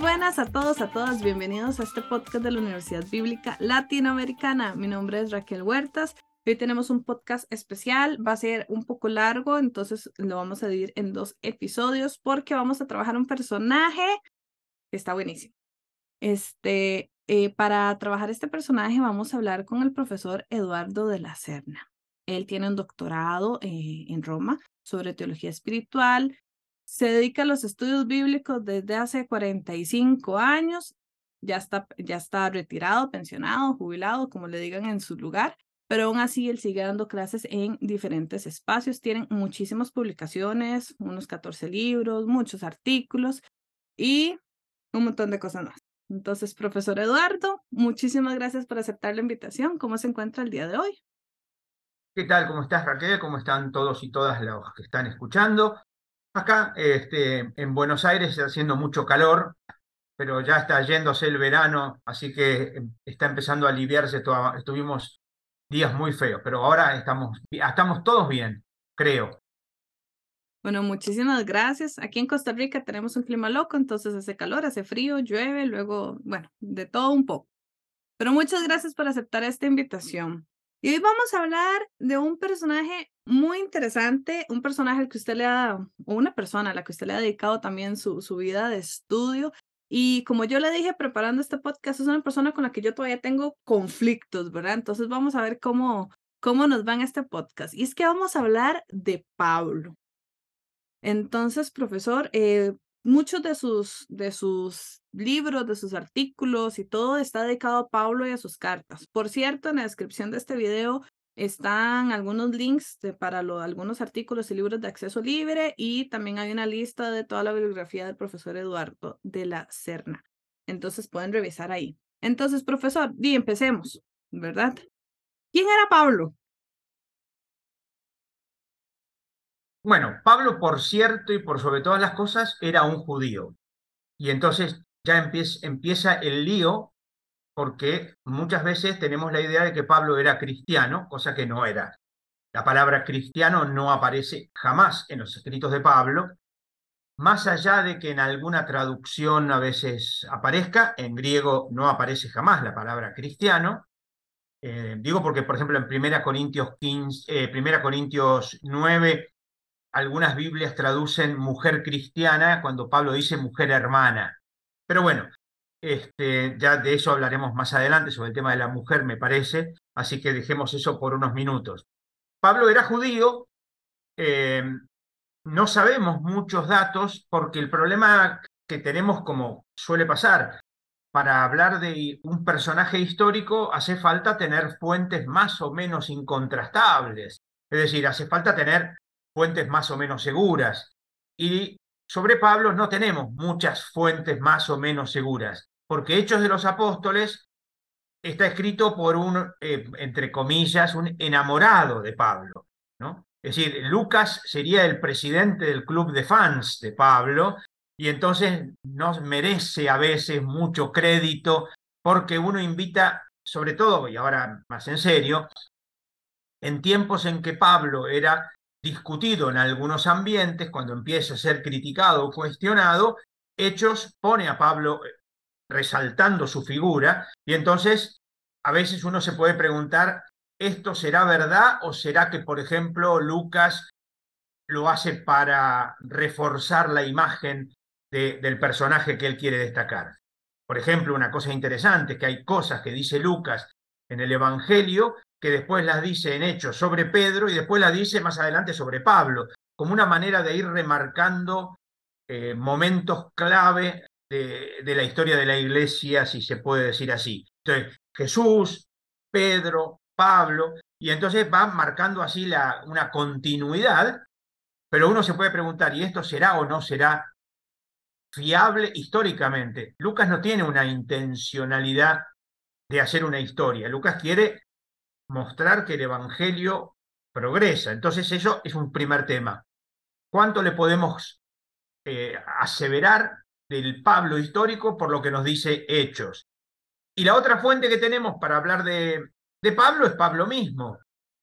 buenas a todos, a todas. Bienvenidos a este podcast de la Universidad Bíblica Latinoamericana. Mi nombre es Raquel Huertas. Hoy tenemos un podcast especial. Va a ser un poco largo, entonces lo vamos a dividir en dos episodios porque vamos a trabajar un personaje que está buenísimo. Este, eh, para trabajar este personaje vamos a hablar con el profesor Eduardo de la Serna. Él tiene un doctorado eh, en Roma sobre teología espiritual, se dedica a los estudios bíblicos desde hace 45 años. Ya está, ya está retirado, pensionado, jubilado, como le digan en su lugar, pero aún así él sigue dando clases en diferentes espacios. Tienen muchísimas publicaciones, unos 14 libros, muchos artículos y un montón de cosas más. Entonces, profesor Eduardo, muchísimas gracias por aceptar la invitación. ¿Cómo se encuentra el día de hoy? ¿Qué tal? ¿Cómo estás, Raquel? ¿Cómo están todos y todas los que están escuchando? Acá este, en Buenos Aires está haciendo mucho calor, pero ya está yéndose el verano, así que em, está empezando a aliviarse. estuvimos días muy feos, pero ahora estamos, estamos todos bien, creo. Bueno, muchísimas gracias. Aquí en Costa Rica tenemos un clima loco, entonces hace calor, hace frío, llueve, luego, bueno, de todo un poco. Pero muchas gracias por aceptar esta invitación. Y hoy vamos a hablar de un personaje muy interesante, un personaje al que usted le ha, o una persona a la que usted le ha dedicado también su, su vida de estudio. Y como yo le dije preparando este podcast, es una persona con la que yo todavía tengo conflictos, ¿verdad? Entonces vamos a ver cómo, cómo nos va en este podcast. Y es que vamos a hablar de Pablo. Entonces, profesor, eh, muchos de sus, de sus libros, de sus artículos y todo está dedicado a Pablo y a sus cartas. Por cierto, en la descripción de este video están algunos links para algunos artículos y libros de acceso libre y también hay una lista de toda la bibliografía del profesor Eduardo de la Serna. Entonces pueden revisar ahí. Entonces, profesor, y empecemos, ¿verdad? ¿Quién era Pablo? Bueno, Pablo, por cierto y por sobre todas las cosas, era un judío. Y entonces ya empieza, el lío porque muchas veces tenemos la idea de que Pablo era cristiano, cosa que no era. La palabra cristiano no aparece jamás en los escritos de Pablo, más allá de que en alguna traducción a veces aparezca, en griego no aparece jamás la palabra cristiano. Eh, digo porque, por ejemplo, en 1 Corintios, 15, 1 eh, Corintios 9 algunas Biblias traducen mujer cristiana cuando Pablo dice mujer hermana. Pero bueno, este, ya de eso hablaremos más adelante, sobre el tema de la mujer, me parece, así que dejemos eso por unos minutos. Pablo era judío, eh, no sabemos muchos datos porque el problema que tenemos, como suele pasar, para hablar de un personaje histórico hace falta tener fuentes más o menos incontrastables. Es decir, hace falta tener fuentes más o menos seguras. Y sobre Pablo no tenemos muchas fuentes más o menos seguras, porque Hechos de los Apóstoles está escrito por un, eh, entre comillas, un enamorado de Pablo. ¿no? Es decir, Lucas sería el presidente del club de fans de Pablo y entonces nos merece a veces mucho crédito porque uno invita, sobre todo, y ahora más en serio, en tiempos en que Pablo era discutido en algunos ambientes, cuando empieza a ser criticado o cuestionado, Hechos pone a Pablo eh, resaltando su figura y entonces a veces uno se puede preguntar, ¿esto será verdad o será que, por ejemplo, Lucas lo hace para reforzar la imagen del personaje que él quiere destacar? Por ejemplo, una cosa interesante es que hay cosas que dice Lucas en el Evangelio que después las dice en Hechos sobre Pedro y después las dice más adelante sobre Pablo, como una manera de ir remarcando eh, momentos clave de, la historia de la iglesia, si se puede decir así. Entonces, Jesús, Pedro, Pablo, y entonces va marcando así la, una continuidad, pero uno se puede preguntar, ¿y esto será o no será fiable históricamente? Lucas no tiene una intencionalidad de hacer una historia. Lucas quiere mostrar que el Evangelio progresa. Entonces eso es un primer tema. ¿Cuánto le podemos eh, aseverar del Pablo histórico por lo que nos dice Hechos? Y la otra fuente que tenemos para hablar de, de Pablo es Pablo mismo.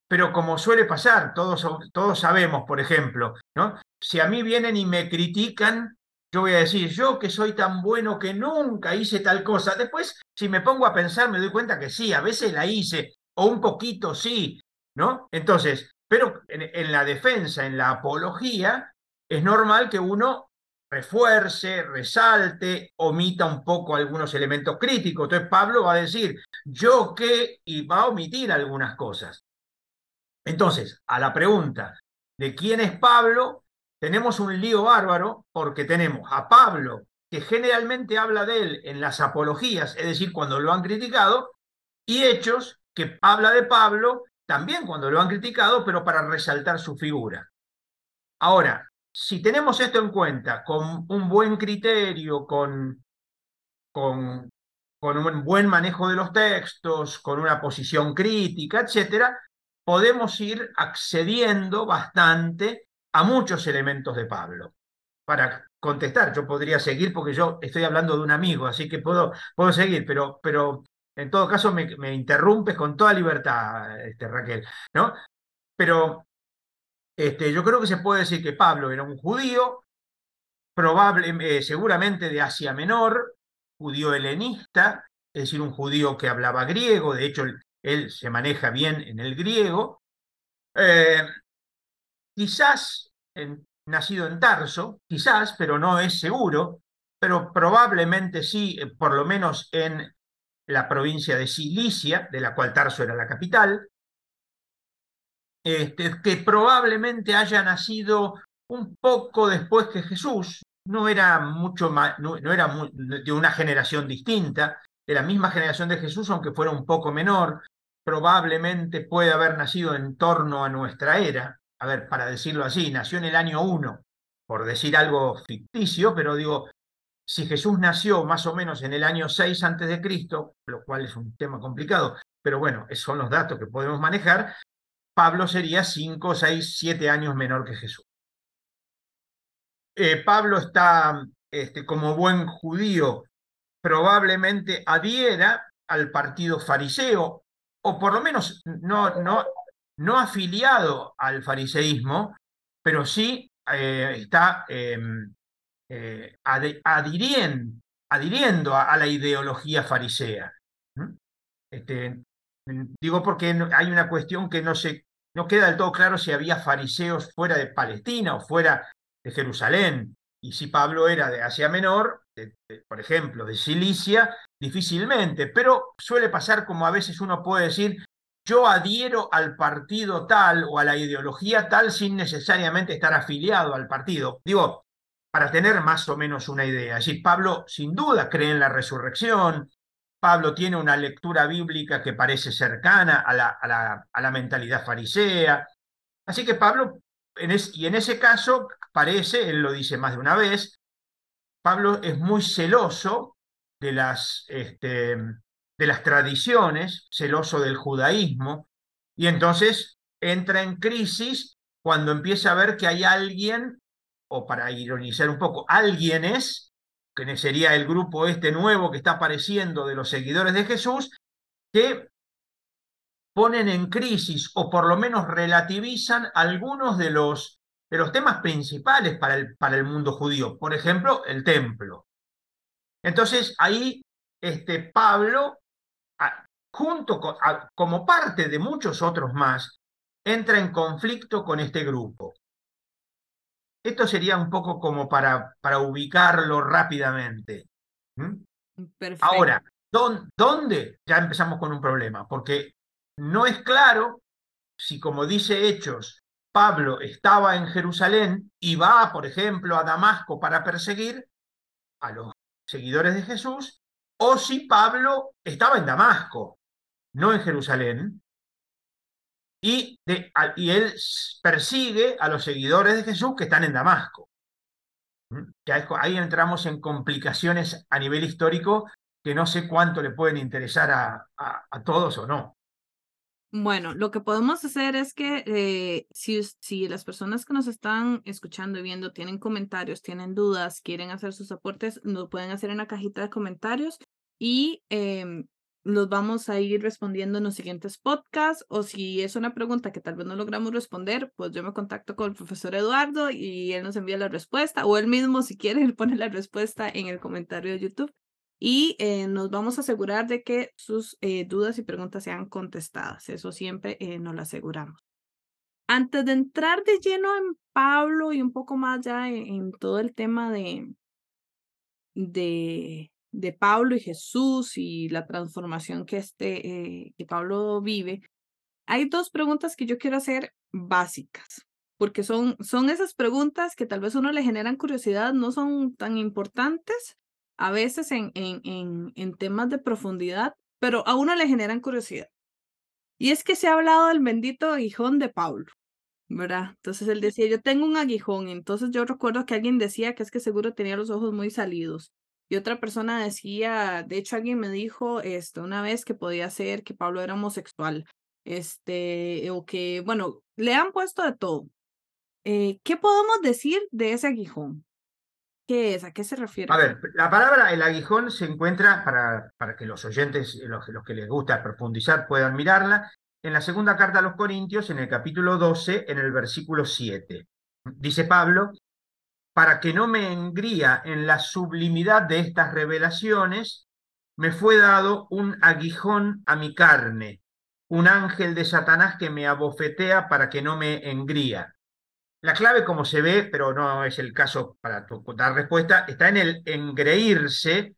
Pero como suele pasar, todos, todos sabemos, por ejemplo, ¿no? si a mí vienen y me critican yo voy a decir, yo que soy tan bueno que nunca hice tal cosa. Después, si me pongo a pensar, me doy cuenta que sí, a veces la hice, o un poquito sí, ¿no? Entonces, pero en, la defensa, en la apología, es normal que uno refuerce, resalte, omita un poco algunos elementos críticos. Entonces Pablo va a decir, yo qué, y va a omitir algunas cosas. Entonces, a la pregunta de quién es Pablo, tenemos un lío bárbaro porque tenemos a Pablo, que generalmente habla de él en las apologías, es decir, cuando lo han criticado, y Hechos, que habla de Pablo también cuando lo han criticado, pero para resaltar su figura. Ahora, si tenemos esto en cuenta, con un buen criterio, con, con, un buen manejo de los textos, con una posición crítica, etcétera, podemos ir accediendo bastante a muchos elementos de Pablo. Para contestar, yo podría seguir porque yo estoy hablando de un amigo, así que puedo, puedo seguir, pero, pero en todo caso me, interrumpes con toda libertad, este, Raquel, ¿no? Pero este, yo creo que se puede decir que Pablo era un judío, probable, eh, seguramente de Asia Menor, judío helenista, es decir, un judío que hablaba griego, de hecho él, se maneja bien en el griego, eh, quizás nacido en Tarso, quizás, pero no es seguro, pero probablemente sí, eh, por lo menos en la provincia de Cilicia, de la cual Tarso era la capital, este, que probablemente haya nacido un poco después que Jesús, no era mucho más, no, era de una generación distinta, de la misma generación de Jesús, aunque fuera un poco menor, probablemente puede haber nacido en torno a nuestra era, a ver, para decirlo así, nació en el año 1, por decir algo ficticio, pero digo, si Jesús nació más o menos en el año 6 antes de Cristo, lo cual es un tema complicado, pero bueno, son los datos que podemos manejar, Pablo sería 5, 6, 7 años menor que Jesús. Eh, Pablo está, este, como buen judío, probablemente adhiera al partido fariseo, o por lo menos no, no, no afiliado al fariseísmo, pero sí eh, está em, eh, adhiriendo, a, la ideología farisea. Este, digo porque hay una cuestión que no, se, no queda del todo claro si había fariseos fuera de Palestina o fuera de Jerusalén. Y si Pablo era de Asia Menor, por ejemplo, de Cilicia, difícilmente, pero suele pasar como a veces uno puede decir, yo adhiero al partido tal o a la ideología tal sin necesariamente estar afiliado al partido. Digo, para tener más o menos una idea. Pablo sin duda cree en la resurrección, Pablo tiene una lectura bíblica que parece cercana a la, a la, mentalidad farisea. Así que Pablo, y en ese caso, parece, él lo dice más de una vez, Pablo es muy celoso de las, este, de las tradiciones, celoso del judaísmo, y entonces entra en crisis cuando empieza a ver que hay alguien, o para ironizar un poco, alguien es, que sería el grupo este nuevo que está apareciendo de los seguidores de Jesús, que ponen en crisis o por lo menos relativizan algunos de los, de los temas principales para el, para el mundo judío, por ejemplo, el templo. Entonces ahí este, Pablo junto como parte de muchos otros más, entra en conflicto con este grupo. Esto sería un poco como para, para ubicarlo rápidamente. Ahora, ¿dónde? Ya empezamos con un problema, porque no es claro si, como dice Hechos, Pablo estaba en Jerusalén y va, por ejemplo, a Damasco para perseguir a los seguidores de Jesús, o si Pablo estaba en Damasco no en Jerusalén, y, y él persigue a los seguidores de Jesús que están en Damasco. ¿Mm? ahí entramos en complicaciones a nivel histórico que no sé cuánto le pueden interesar a, todos o no. Bueno, lo que podemos hacer es que eh, si, si, las personas que nos están escuchando y viendo tienen comentarios, tienen dudas, quieren hacer sus aportes, lo pueden hacer en la cajita de comentarios y em, los vamos a ir respondiendo en los siguientes podcasts o si es una pregunta que tal vez no logramos responder, pues yo me contacto con el profesor Eduardo y él nos envía la respuesta o él mismo si quiere pone la respuesta en el comentario de YouTube y eh, nos vamos a asegurar de que sus eh, dudas y preguntas sean contestadas. Eso siempre eh, nos lo aseguramos. Antes de entrar de lleno en Pablo y un poco más ya en, todo el tema de, de, de, Pablo y Jesús y la transformación que, este, que Pablo vive, hay dos preguntas que yo quiero hacer básicas porque son, son esas preguntas que tal vez uno le generan curiosidad, no son tan importantes, a veces en, en, en, en temas de profundidad, pero a uno le generan curiosidad. Y es que se ha hablado del bendito aguijón de Pablo, ¿verdad? Entonces él decía, yo tengo un aguijón. Entonces yo recuerdo que alguien decía que es que seguro tenía los ojos muy salidos. Y otra persona decía, de hecho alguien me dijo esto una vez que podía ser que Pablo era homosexual. Este, o que, bueno, le han puesto de todo. Eh, ¿Qué podemos decir de ese aguijón? ¿Qué es? ¿A qué se refiere? A ver, la palabra el aguijón se encuentra, para, para que los oyentes, los, los, que les gusta profundizar, puedan mirarla, en la segunda carta a los Corintios, en el capítulo 12, en el versículo 7. Dice Pablo, para que no me engría en la sublimidad de estas revelaciones, me fue dado un aguijón a mi carne, un ángel de Satanás que me abofetea para que no me engría. La clave, como se ve, pero no es el caso para dar respuesta, está en el engreírse,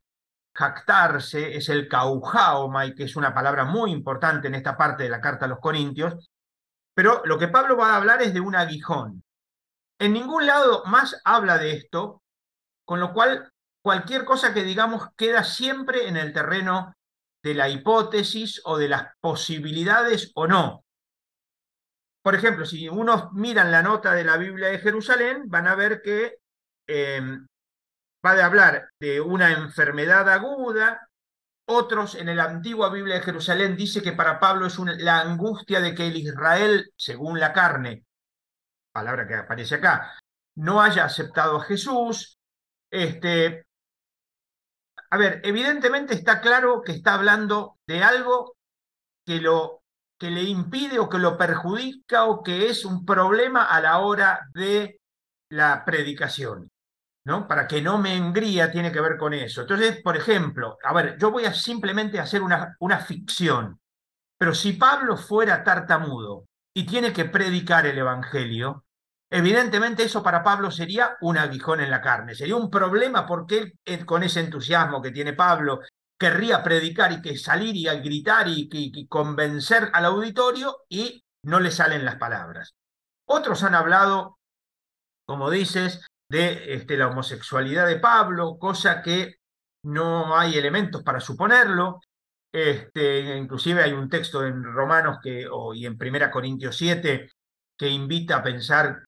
jactarse, es el caujaoma, que es una palabra muy importante en esta parte de la carta a los Corintios. Pero lo que Pablo va a hablar es de un aguijón. En ningún lado más habla de esto, con lo cual cualquier cosa que digamos queda siempre en el terreno de la hipótesis o de las posibilidades o no. Por ejemplo, si uno miran la nota de la Biblia de Jerusalén, van a ver que em, va a hablar de una enfermedad aguda. Otros en la antigua Biblia de Jerusalén dice que para Pablo es la angustia de que el Israel, según la carne, palabra que aparece acá, no haya aceptado a Jesús. Este, a ver, evidentemente está claro que está hablando de algo que lo que le impide o que lo perjudica o que es un problema a la hora de la predicación. ¿no? Para que no me engría tiene que ver con eso. Entonces, por ejemplo, a ver, yo voy a simplemente hacer una, una ficción, pero si Pablo fuera tartamudo y tiene que predicar el Evangelio, evidentemente eso para Pablo sería un aguijón en la carne, sería un problema porque él, con ese entusiasmo que tiene Pablo querría predicar y que salir y gritar y, convencer al auditorio y no le salen las palabras. Otros han hablado, como dices, de este, la homosexualidad de Pablo, cosa que no hay elementos para suponerlo. Este, inclusive hay un texto en Romanos y en Primera Corintios 7 que invita a pensar,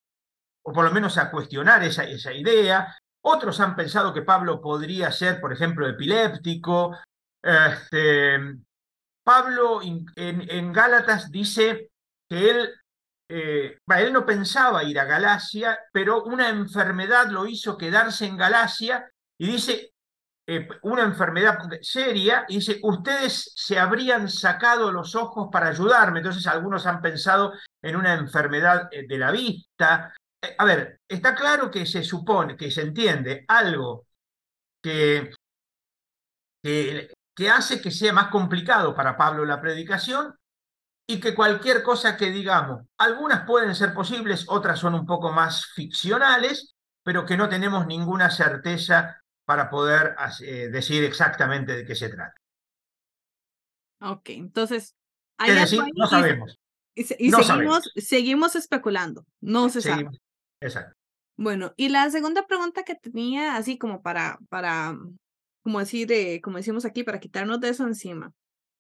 o por lo menos a cuestionar esa, esa idea. Otros han pensado que Pablo podría ser, por ejemplo, epiléptico. Este, Pablo en, Gálatas dice que él, eh, él no pensaba ir a Galacia, pero una enfermedad lo hizo quedarse en Galacia y dice, eh, una enfermedad seria, y dice, ustedes se habrían sacado los ojos para ayudarme. Entonces algunos han pensado en una enfermedad eh, de la vista, a ver, está claro que se supone, que se entiende algo que, que, hace que sea más complicado para Pablo la predicación y que cualquier cosa que digamos, algunas pueden ser posibles, otras son un poco más ficcionales, pero que no tenemos ninguna certeza para poder eh, decir exactamente de qué se trata. Ok, entonces... Hay decir, no sabemos. Y, seguimos, seguimos especulando, no se sabe. Exacto. Bueno, y la segunda pregunta que tenía, así como para, para, como decir, eh, como decimos aquí, para quitarnos de eso encima.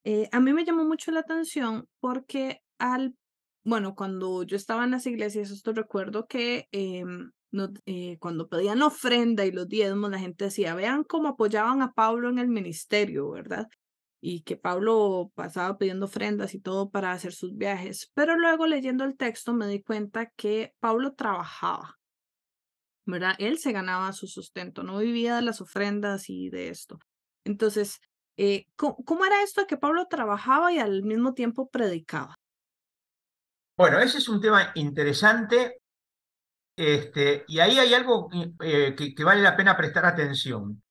Eh, a mí me llamó mucho la atención porque al, bueno, cuando yo estaba en las iglesias, esto recuerdo que em, no, eh, cuando pedían ofrenda y los diezmos, la gente decía, vean cómo apoyaban a Pablo en el ministerio, ¿verdad? Y que Pablo pasaba pidiendo ofrendas y todo para hacer sus viajes. Pero luego leyendo el texto me di cuenta que Pablo trabajaba, ¿verdad? Él se ganaba su sustento, no vivía de las ofrendas y de esto. Entonces, Eh, ¿cómo, era esto de que Pablo trabajaba y al mismo tiempo predicaba? Bueno, ese es un tema interesante este, y ahí hay algo eh, que, vale la pena prestar atención.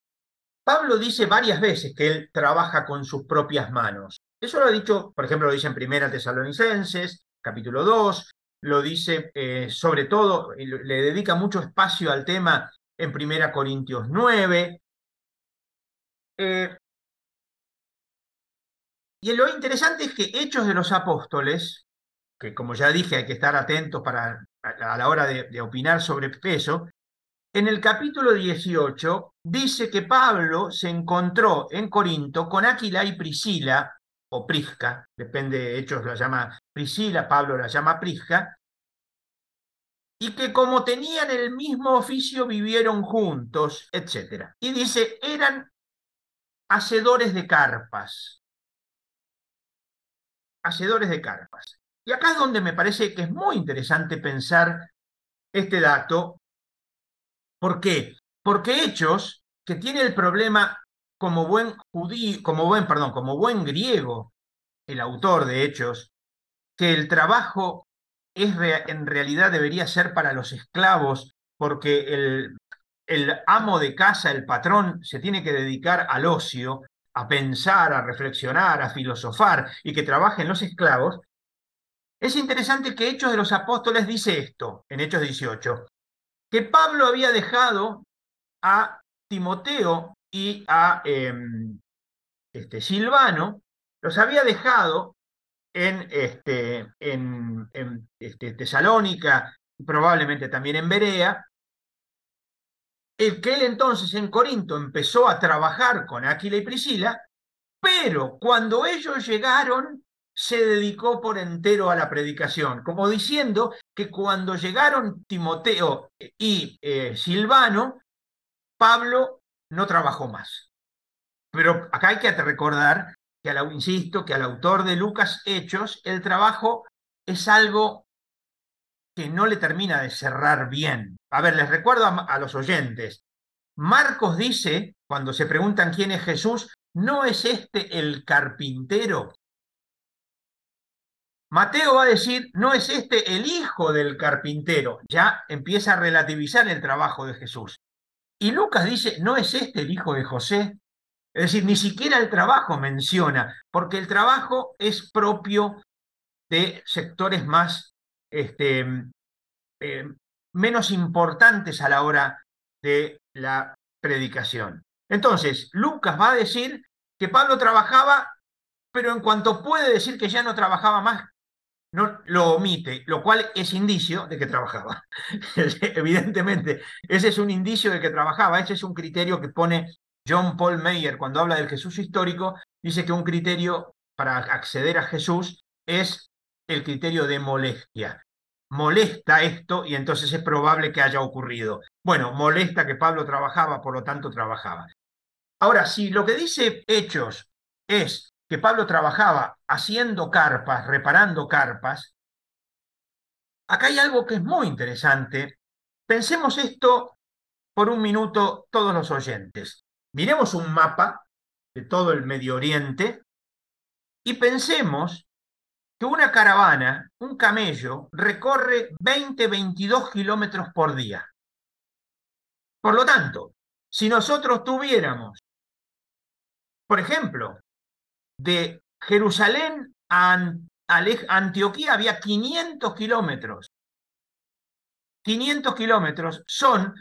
Pablo dice varias veces que él trabaja con sus propias manos. Eso lo ha dicho, por ejemplo, lo dice en Primera Tesalonicenses, capítulo 2, lo dice eh, sobre todo, le dedica mucho espacio al tema en Primera Corintios 9. Eh, y lo interesante es que Hechos de los Apóstoles, que como ya dije hay que estar atentos para, a, la hora de, opinar sobre peso, en el capítulo 18 dice que Pablo se encontró en Corinto con Aquila y Priscila, o Prisca, depende, Hechos la llama Priscila, Pablo la llama Prisca, y que como tenían el mismo oficio vivieron juntos, etc. Y dice, eran hacedores de carpas. Hacedores de carpas. Y acá es donde me parece que es muy interesante pensar este dato. ¿Por qué? Porque Hechos, que tiene el problema como buen judío, como buen, perdón, como buen griego, el autor de Hechos, que el trabajo es en realidad debería ser para los esclavos, porque el, el amo de casa, el patrón, se tiene que dedicar al ocio, a pensar, a reflexionar, a filosofar y que trabajen los esclavos, es interesante que Hechos de los Apóstoles dice esto, en Hechos 18, que Pablo había dejado a Timoteo y a em, este, Silvano, los había dejado en, este, en, este, Tesalónica, probablemente también en Berea, el que él entonces en Corinto empezó a trabajar con Aquila y Priscila, pero cuando ellos llegaron se dedicó por entero a la predicación, como diciendo que cuando llegaron Timoteo y eh, Silvano, Pablo no trabajó más. Pero acá hay que recordar que, al, insisto, que al autor de Lucas Hechos, el trabajo es algo que no le termina de cerrar bien. A ver, les recuerdo a los oyentes. Marcos dice, cuando se preguntan quién es Jesús, ¿no es este el carpintero? Mateo va a decir, no es este el hijo del carpintero, ya empieza a relativizar el trabajo de Jesús. Y Lucas dice, no es este el hijo de José. Es decir, ni siquiera el trabajo menciona, porque el trabajo es propio de sectores más, este, eh, menos importantes a la hora de la predicación. Entonces, Lucas va a decir que Pablo trabajaba, pero en cuanto puede decir que ya no trabajaba más, no lo omite, lo cual es indicio de que trabajaba. Evidentemente, ese es un indicio de que trabajaba, ese es un criterio que pone John Paul Mayer cuando habla del Jesús histórico, dice que un criterio para acceder a Jesús es el criterio de molestia. Molesta esto y entonces es probable que haya ocurrido. Bueno, molesta que Pablo trabajaba, por lo tanto trabajaba. Ahora, si lo que dice Hechos es que Pablo trabajaba haciendo carpas, reparando carpas, acá hay algo que es muy interesante. Pensemos esto por un minuto todos los oyentes. Miremos un mapa de todo el Medio Oriente y pensemos que una caravana, un camello, recorre 20, 22 kilómetros por día. Por lo tanto, si nosotros tuviéramos, por ejemplo, de Jerusalén a Antioquía había 500 kilómetros. 500 kilómetros son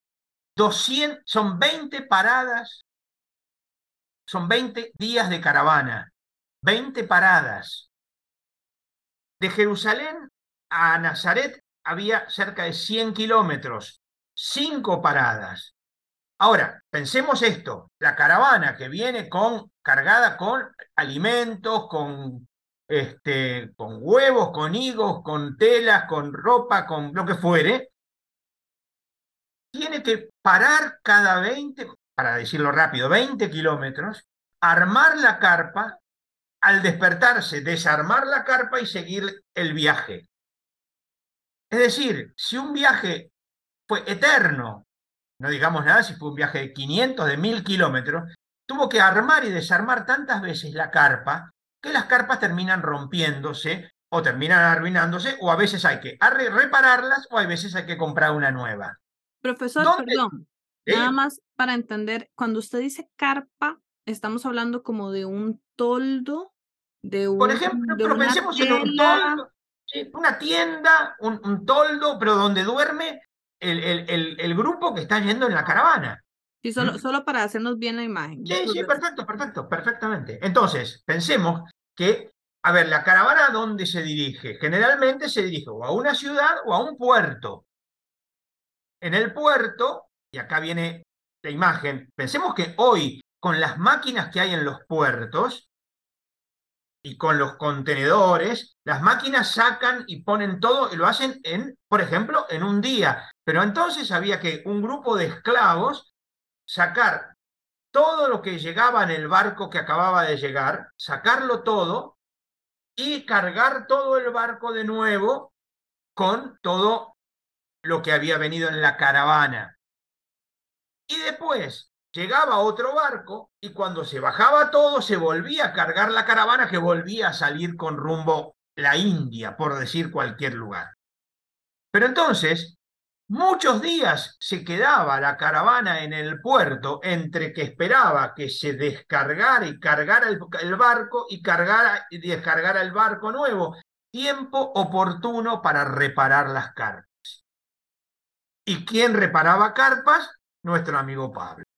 200, son 20 paradas, son 20 días de caravana, 20 paradas. De Jerusalén a Nazaret había cerca de 100 kilómetros, 5 paradas. Ahora, pensemos esto, la caravana que viene con, cargada con alimentos, con, este, con huevos, con higos, con telas, con ropa, con lo que fuere, tiene que parar cada 20, para decirlo rápido, 20 kilómetros, armar la carpa, al despertarse, desarmar la carpa y seguir el viaje. Es decir, si un viaje fue eterno, no digamos nada si fue un viaje de 500, de 1000 kilómetros, tuvo que armar y desarmar tantas veces la carpa que las carpas terminan rompiéndose o terminan arruinándose o a veces hay que repararlas o a veces hay que comprar una nueva. Profesor, perdón, nada más para entender, cuando usted dice carpa, estamos hablando como de un toldo, de un... Por ejemplo, pero pensemos en un toldo, una tienda, un, toldo, pero donde duerme el, el, el, grupo que está yendo en la caravana. Sí, solo, ¿Mm? solo para hacernos bien la imagen. Sí, sí, perfecto, perfecto, perfectamente. Entonces, pensemos que, a ver, la caravana a dónde se dirige? Generalmente se dirige o a una ciudad o a un puerto. En el puerto, y acá viene la imagen, pensemos que hoy, con las máquinas que hay en los puertos y con los contenedores, las máquinas sacan y ponen todo y lo hacen en, por ejemplo, en un día. Pero entonces había que un grupo de esclavos sacar todo lo que llegaba en el barco que acababa de llegar, sacarlo todo y cargar todo el barco de nuevo con todo lo que había venido en la caravana. Y después llegaba otro barco y cuando se bajaba todo se volvía a cargar la caravana que volvía a salir con rumbo la India, por decir cualquier lugar. Pero entonces, Muchos días se quedaba la caravana en el puerto entre que esperaba que se descargara y cargara el, barco y, cargara, y descargara el barco nuevo. Tiempo oportuno para reparar las carpas. ¿Y quién reparaba carpas? Nuestro amigo Pablo.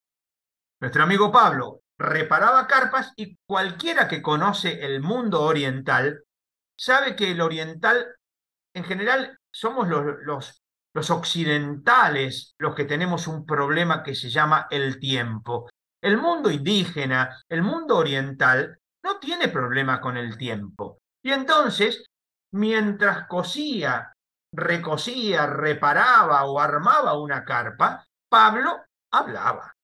Nuestro amigo Pablo reparaba carpas y cualquiera que conoce el mundo oriental sabe que el oriental en general somos los, los occidentales los que tenemos un problema que se llama el tiempo. El mundo indígena, el mundo oriental, no tiene problema con el tiempo. Y entonces, mientras cosía, recosía, reparaba o armaba una carpa, Pablo hablaba.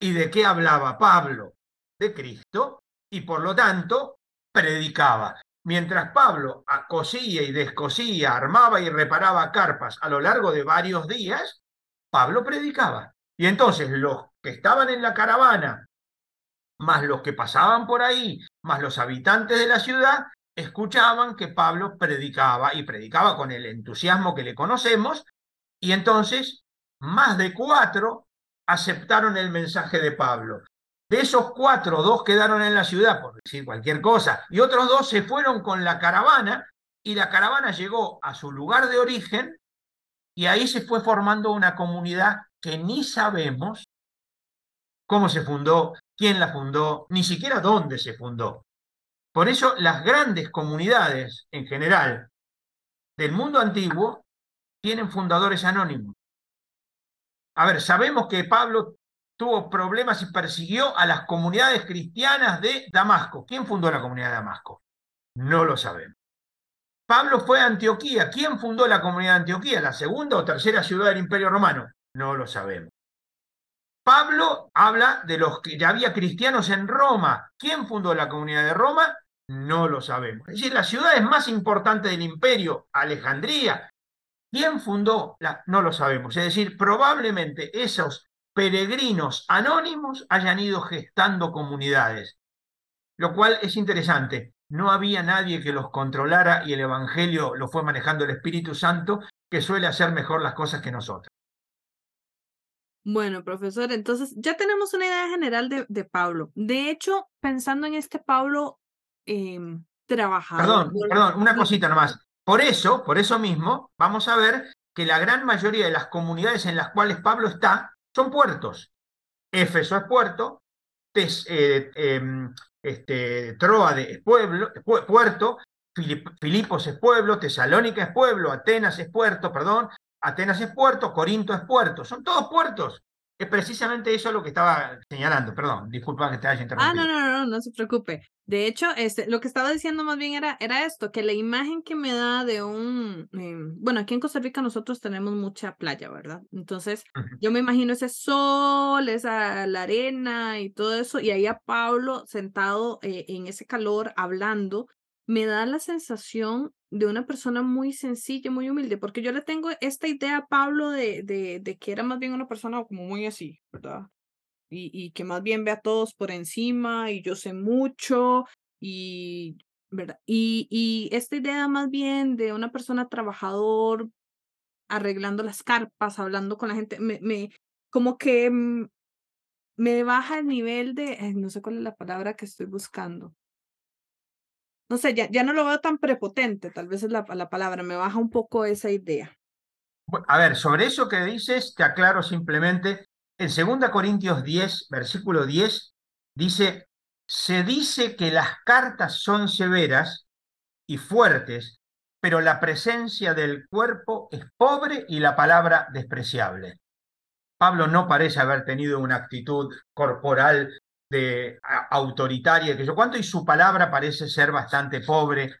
¿Y de qué hablaba Pablo? De Cristo y por lo tanto predicaba. Mientras Pablo cosía y descosía, armaba y reparaba carpas a lo largo de varios días, Pablo predicaba. Y entonces los que estaban en la caravana, más los que pasaban por ahí, más los habitantes de la ciudad, escuchaban que Pablo predicaba y predicaba con el entusiasmo que le conocemos, y entonces más de cuatro aceptaron el mensaje de Pablo. De esos cuatro, dos quedaron en la ciudad, por decir cualquier cosa, y otros dos se fueron con la caravana y la caravana llegó a su lugar de origen y ahí se fue formando una comunidad que ni sabemos cómo se fundó, quién la fundó, ni siquiera dónde se fundó. Por eso las grandes comunidades en general del mundo antiguo tienen fundadores anónimos. A ver, sabemos que Pablo tuvo problemas y persiguió a las comunidades cristianas de Damasco. ¿Quién fundó la comunidad de Damasco? No lo sabemos. Pablo fue a Antioquía. ¿Quién fundó la comunidad de Antioquía? ¿La segunda o tercera ciudad del Imperio Romano? No lo sabemos. Pablo habla de los que ya había cristianos en Roma. ¿Quién fundó la comunidad de Roma? No lo sabemos. Es decir, las ciudades más importantes del imperio, Alejandría, ¿quién fundó? La? No lo sabemos. Es decir, probablemente esos peregrinos anónimos hayan ido gestando comunidades, lo cual es interesante. No había nadie que los controlara y el Evangelio lo fue manejando el Espíritu Santo, que suele hacer mejor las cosas que nosotros. Bueno, profesor, entonces ya tenemos una idea general de, Pablo. De hecho, pensando en este Pablo eh, Perdón, perdón, una cosita nomás. Por eso, por eso mismo, vamos a ver que la gran mayoría de las comunidades en las cuales Pablo está son puertos. Éfeso es puerto, eh, em, este, Troade es pueblo, puerto, Filipos es pueblo, Tesalónica es pueblo, Atenas es puerto, perdón, Atenas es puerto, Corinto es puerto, son todos puertos. Es precisamente eso lo que estaba señalando, perdón, disculpa que te haya interrumpido. Ah, no, no, no, no se preocupe. De hecho, este, lo que estaba diciendo más bien era, era esto, que la imagen que me da de un, em, bueno, aquí en Costa Rica nosotros tenemos mucha playa, ¿verdad? Entonces, yo me imagino ese sol, esa, la arena y todo eso, y ahí a Pablo sentado eh, en ese calor hablando, me da la sensación de una persona muy sencilla, muy humilde, porque yo le tengo esta idea Pablo de, de, de que era más bien una persona como muy así, ¿verdad? y, que más bien ve a todos por encima y yo sé mucho y, ¿verdad? Y, y esta idea más bien de una persona trabajador arreglando las carpas, hablando con la gente, me, me como que mm, me baja el nivel de, no sé cuál es la palabra que estoy buscando. No sé, ya, ya no lo veo tan prepotente, tal vez es la, la palabra, me baja un poco esa idea. A ver, sobre eso que dices, te aclaro simplemente, en 2 Corintios 10, versículo 10, dice, se dice que las cartas son severas y fuertes, pero la presencia del cuerpo es pobre y la palabra despreciable. Pablo no parece haber tenido una actitud corporal de autoritaria, que yo cuánto, y su palabra parece ser bastante pobre,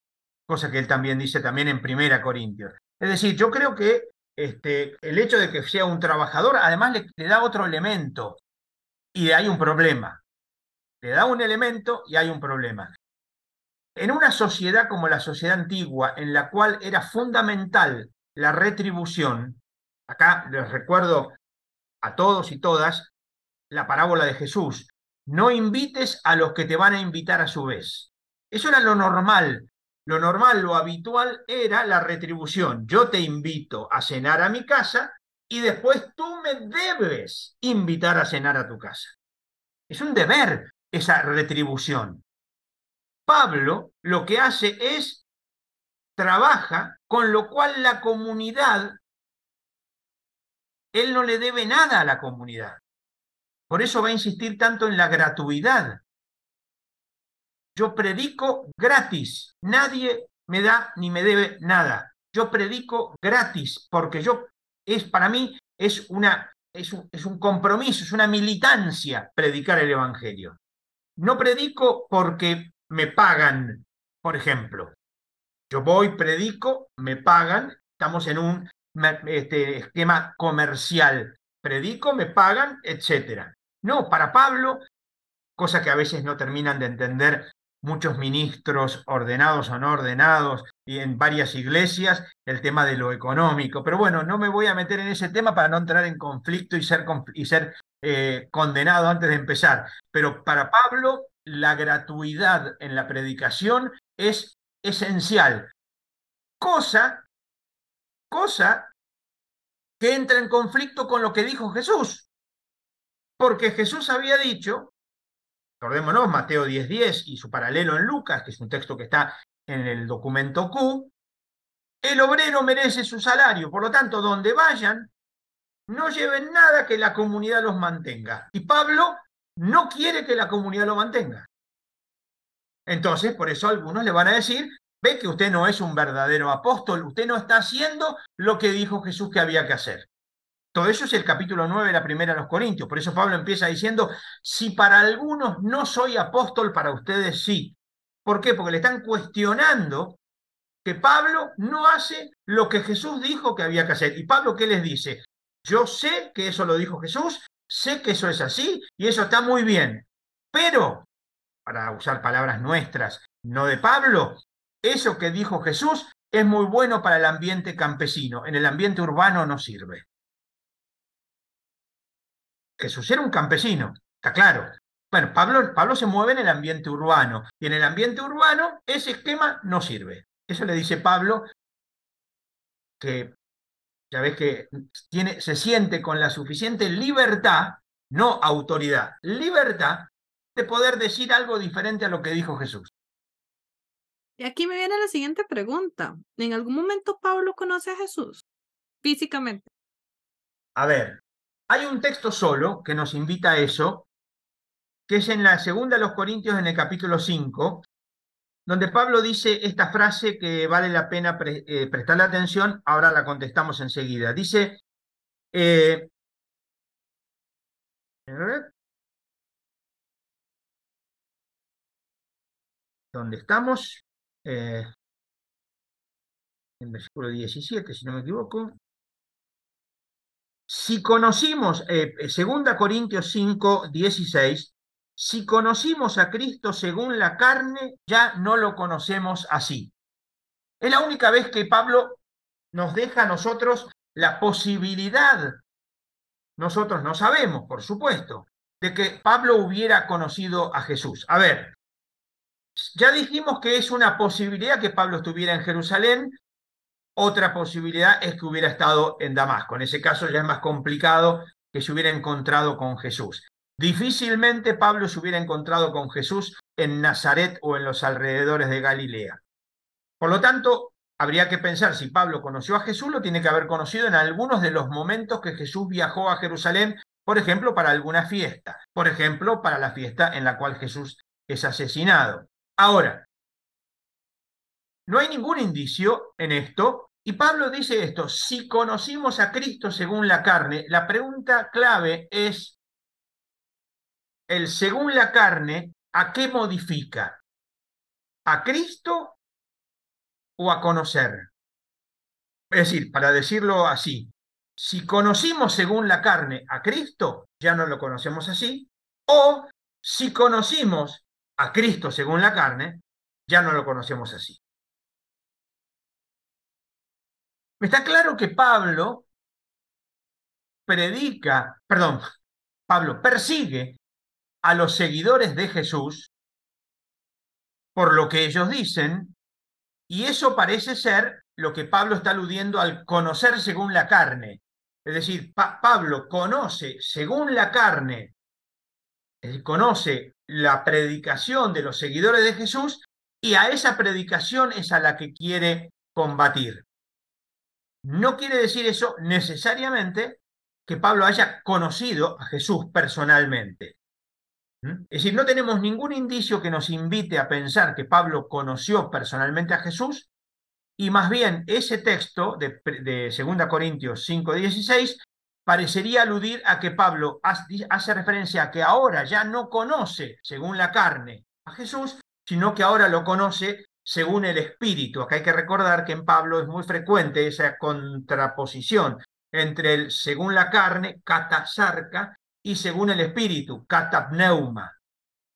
cosa que él también dice también en Primera Corintios. Es decir, yo creo que este, el hecho de que sea un trabajador, además le, da otro elemento y hay un problema. Le da un elemento y hay un problema. En una sociedad como la sociedad antigua, en la cual era fundamental la retribución, acá les recuerdo a todos y todas la parábola de Jesús, no invites a los que te van a invitar a su vez. Eso era lo normal lo normal, lo habitual era la retribución. Yo te invito a cenar a mi casa y después tú me debes invitar a cenar a tu casa. Es un deber esa retribución. Pablo lo que hace es trabaja, con lo cual la comunidad, él no le debe nada a la comunidad. Por eso va a insistir tanto en la gratuidad. Yo predico gratis. Nadie me da ni me debe nada. Yo predico gratis porque yo es para mí es una es un, es un compromiso, es una militancia predicar el evangelio. No predico porque me pagan, por ejemplo. Yo voy, predico, me pagan, estamos en un este, esquema comercial. Predico, me pagan, etc. No, para Pablo, cosa que a veces no terminan de entender muchos ministros ordenados o no ordenados y en varias iglesias el tema de lo económico. Pero bueno, no me voy a meter en ese tema para no entrar en conflicto y ser, y ser eh, condenado antes de empezar. Pero para Pablo, la gratuidad en la predicación es esencial. Cosa, cosa que entra en conflicto con lo que dijo Jesús. Porque Jesús había dicho Recordémonos, Mateo 10.10 y su paralelo en Lucas, que es un texto que está en el documento Q, el obrero merece su salario, por lo tanto, donde vayan, no lleven nada que la comunidad los mantenga. Y Pablo no quiere que la comunidad lo mantenga. Entonces, por eso algunos le van a decir, ve que usted no es un verdadero apóstol, usted no está haciendo lo que dijo Jesús que había que hacer. Todo eso es el capítulo 9 de la primera de los Corintios. Por eso Pablo empieza diciendo, si para algunos no soy apóstol, para ustedes sí. ¿Por qué? Porque le están cuestionando que Pablo no hace lo que Jesús dijo que había que hacer. ¿Y Pablo qué les dice? Yo sé que eso lo dijo Jesús, sé que eso es así y eso está muy bien. Pero, para usar palabras nuestras, no de Pablo, eso que dijo Jesús es muy bueno para el ambiente campesino. En el ambiente urbano no sirve. Jesús era un campesino, está claro. Bueno, Pablo, Pablo se mueve en el ambiente urbano y en el ambiente urbano ese esquema no sirve. Eso le dice Pablo, que ya ves que tiene, se siente con la suficiente libertad, no autoridad, libertad de poder decir algo diferente a lo que dijo Jesús. Y aquí me viene la siguiente pregunta. ¿En algún momento Pablo conoce a Jesús físicamente? A ver, hay un texto solo que nos invita a eso, que es en la segunda de los Corintios en el capítulo 5, donde Pablo dice esta frase que vale la pena eh, prestarle atención, ahora la contestamos enseguida. Dice, eh, ¿dónde estamos? Eh, en versículo 17, si no me equivoco. Si conocimos, eh, 2 Corintios 5, 16, si conocimos a Cristo según la carne, ya no lo conocemos así. Es la única vez que Pablo nos deja a nosotros la posibilidad. Nosotros no sabemos, por supuesto, de que Pablo hubiera conocido a Jesús. A ver, ya dijimos que es una posibilidad que Pablo estuviera en Jerusalén, otra posibilidad es que hubiera estado en Damasco. En ese caso ya es más complicado que se hubiera encontrado con Jesús. Difícilmente Pablo se hubiera encontrado con Jesús en Nazaret o en los alrededores de Galilea. Por lo tanto, habría que pensar si Pablo conoció a Jesús, lo tiene que haber conocido en algunos de los momentos que Jesús viajó a Jerusalén, por ejemplo, para alguna fiesta, por ejemplo, para la fiesta en la cual Jesús es asesinado. Ahora, no hay ningún indicio en esto, y Pablo dice esto, si conocimos a Cristo según la carne, la pregunta clave es, el según la carne, ¿a qué modifica? ¿A Cristo o a conocer? Es decir, para decirlo así, si conocimos según la carne a Cristo, ya no lo conocemos así, o si conocimos a Cristo según la carne, ya no lo conocemos así. Está claro que Pablo predica, perdón, Pablo persigue a los seguidores de Jesús por lo que ellos dicen, y eso parece ser lo que Pablo está aludiendo al conocer según la carne. Es decir, Pablo conoce según la carne, conoce la predicación de los seguidores de Jesús y a esa predicación es a la que quiere combatir. No quiere decir eso necesariamente que Pablo haya conocido a Jesús personalmente. ¿Mm? Es decir, no tenemos ningún indicio que nos invite a pensar que Pablo conoció personalmente a Jesús, y más bien ese texto de, de 2 Corintios 5:16 parecería aludir a que Pablo hace referencia a que ahora ya no conoce, según la carne, a Jesús, sino que ahora lo conoce según el espíritu. Acá hay que recordar que en Pablo es muy frecuente esa contraposición entre el según la carne, katasarca, y según el espíritu, katapneuma.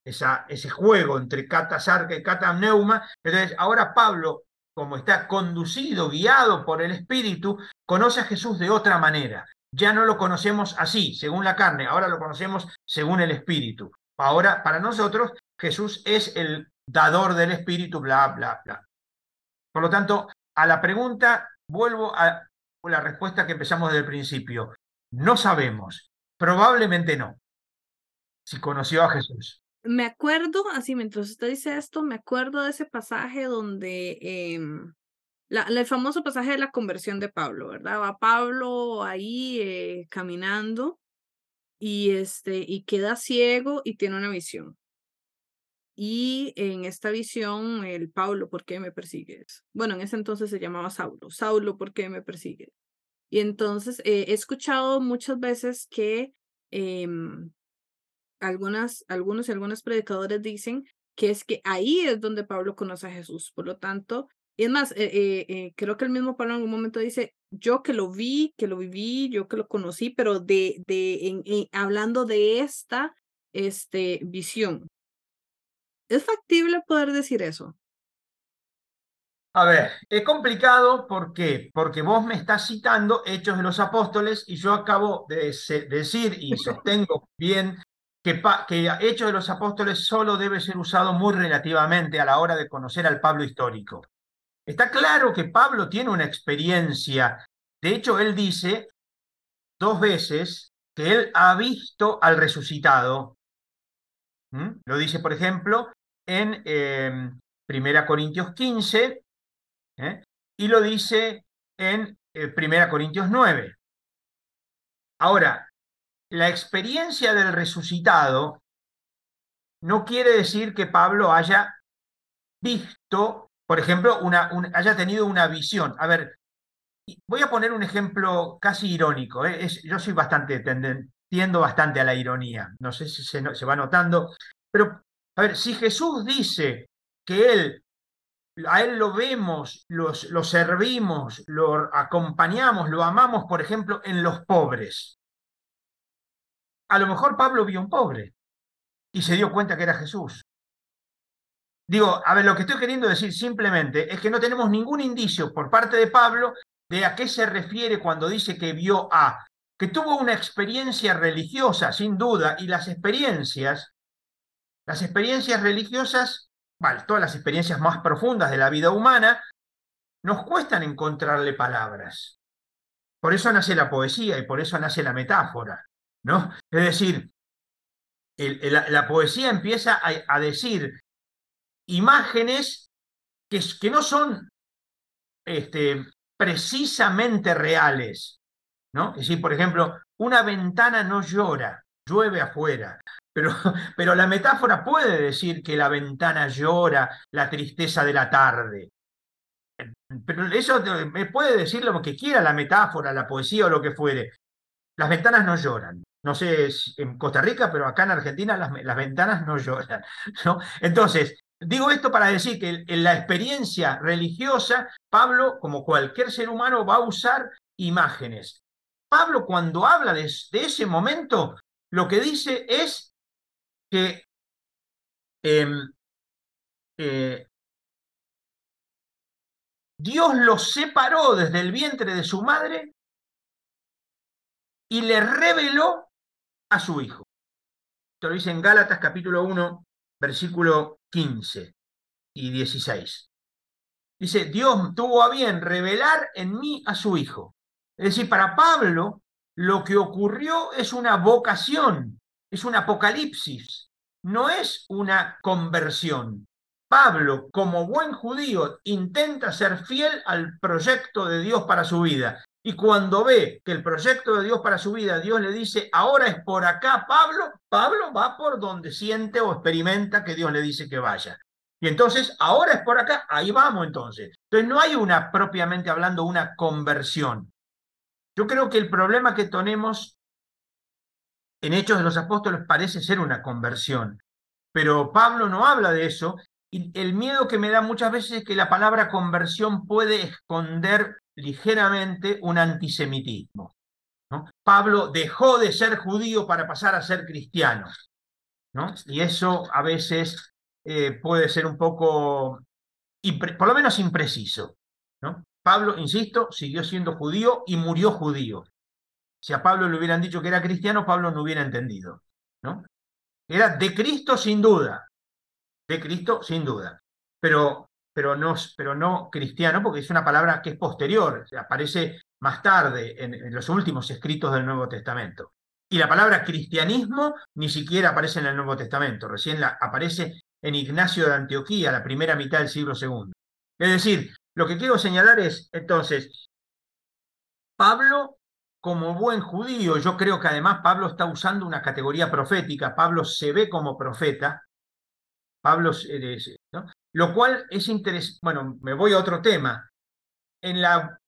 Esa, ese juego entre katasarca y katapneuma. Entonces, ahora Pablo, como está conducido, guiado por el espíritu, conoce a Jesús de otra manera ya no lo conocemos así, según la carne, ahora lo conocemos según el Espíritu. Ahora, para nosotros, Jesús es el dador del Espíritu, bla, bla, bla. Por lo tanto, a la pregunta, vuelvo a la respuesta que empezamos desde el principio. No sabemos, probablemente no, si conoció a Jesús. Me acuerdo, así mientras usted dice esto, me acuerdo de ese pasaje donde em, el famoso pasaje de la conversión de Pablo, ¿verdad? Va Pablo ahí eh, caminando y, este, y queda ciego y tiene una visión. Y en esta visión, el Pablo, ¿por qué me persigues? Bueno, en ese entonces se llamaba Saulo. Saulo, ¿por qué me persigues? Y entonces eh, he escuchado muchas veces que em, algunas, algunos y algunos predicadores dicen que es que ahí es donde Pablo conoce a Jesús. Por lo tanto, y es más, eh, eh, eh, creo que el mismo Pablo en algún momento dice, yo que lo vi, que lo viví, yo que lo conocí, pero de, de hablando de esta este, visión. ¿Es factible poder decir eso? A ver, es complicado, ¿por qué? Porque vos me estás citando Hechos de los Apóstoles y yo acabo de decir y sostengo bien que, que Hechos de los Apóstoles solo debe ser usado muy relativamente a la hora de conocer al Pablo histórico. Está claro que Pablo tiene una experiencia. De hecho, él dice dos veces que él ha visto al resucitado. Lo dice, por ejemplo, en eh, 1 Corintios 15 ¿eh? y lo dice en 1 eh, Corintios 9. Ahora, la experiencia del resucitado no quiere decir que Pablo haya visto por ejemplo, una, haya tenido una visión. A ver, voy a poner un ejemplo casi irónico. ¿eh? yo soy bastante, tiendo bastante a la ironía. No sé si se, va notando. Pero, a ver, si Jesús dice que Él, a Él lo vemos, los, lo servimos, lo acompañamos, lo amamos, por ejemplo, en los pobres. A lo mejor Pablo vio un pobre y se dio cuenta que era Jesús. Digo, a ver, lo que estoy queriendo decir simplemente es que no tenemos ningún indicio por parte de Pablo de a qué se refiere cuando dice que vio a. que tuvo una experiencia religiosa, sin duda, y las experiencias, las experiencias religiosas, todas las experiencias más profundas de la vida humana, nos cuestan encontrarle palabras. Por eso nace la poesía y por eso nace la metáfora, ¿no? Es decir, la poesía empieza a, decir imágenes que, que no son este, precisamente reales, ¿no? Es decir, por ejemplo, una ventana no llora, llueve afuera. Pero, pero, la metáfora puede decir que la ventana llora la tristeza de la tarde. Pero eso puede decir lo que quiera la metáfora, la poesía o lo que fuere. Las ventanas no lloran. No sé en Costa Rica, pero acá en Argentina las, las ventanas no lloran. ¿no? Entonces, digo esto para decir que en la experiencia religiosa, Pablo, como cualquier ser humano, va a usar imágenes. Pablo, cuando habla de, ese momento, lo que dice es que em, eh, Dios lo separó desde el vientre de su madre y le reveló a su hijo. Esto lo dice en Gálatas capítulo 1, versículo 15 y 16. Dice, Dios tuvo a bien revelar en mí a su hijo. Es decir, para Pablo lo que ocurrió es una vocación, es un apocalipsis, no es una conversión. Pablo, como buen judío, intenta ser fiel al proyecto de Dios para su vida. Y cuando ve que el proyecto de Dios para su vida, Dios le dice, ahora es por acá, Pablo, Pablo va por donde siente o experimenta que Dios le dice que vaya. Y entonces, ahora es por acá, ahí vamos entonces. Entonces, no hay una, propiamente hablando, una conversión. Yo creo que el problema que tenemos en Hechos de los Apóstoles parece ser una conversión, pero Pablo no habla de eso y el miedo que me da muchas veces es que la palabra conversión puede esconder ligeramente un antisemitismo. Pablo dejó de ser judío para pasar a ser cristiano. ¿no? Y eso a veces eh, puede ser un poco, por lo menos impreciso. Pablo, insisto, siguió siendo judío y murió judío. Si a Pablo le hubieran dicho que era cristiano, Pablo no hubiera entendido. ¿no? Era de Cristo sin duda, de Cristo, sin duda. Pero, pero, no, pero no cristiano, porque es una palabra que es posterior, aparece más tarde en, los últimos escritos del Nuevo Testamento. Y la palabra cristianismo ni siquiera aparece en el Nuevo Testamento, recién aparece en Ignacio de Antioquía, la primera mitad del siglo II. Es decir, lo que quiero señalar es, entonces, Pablo, como buen judío, yo creo que además Pablo está usando una categoría profética, Pablo se ve como profeta, Pablo, lo cual es interesante. Bueno, me voy a otro tema. En la,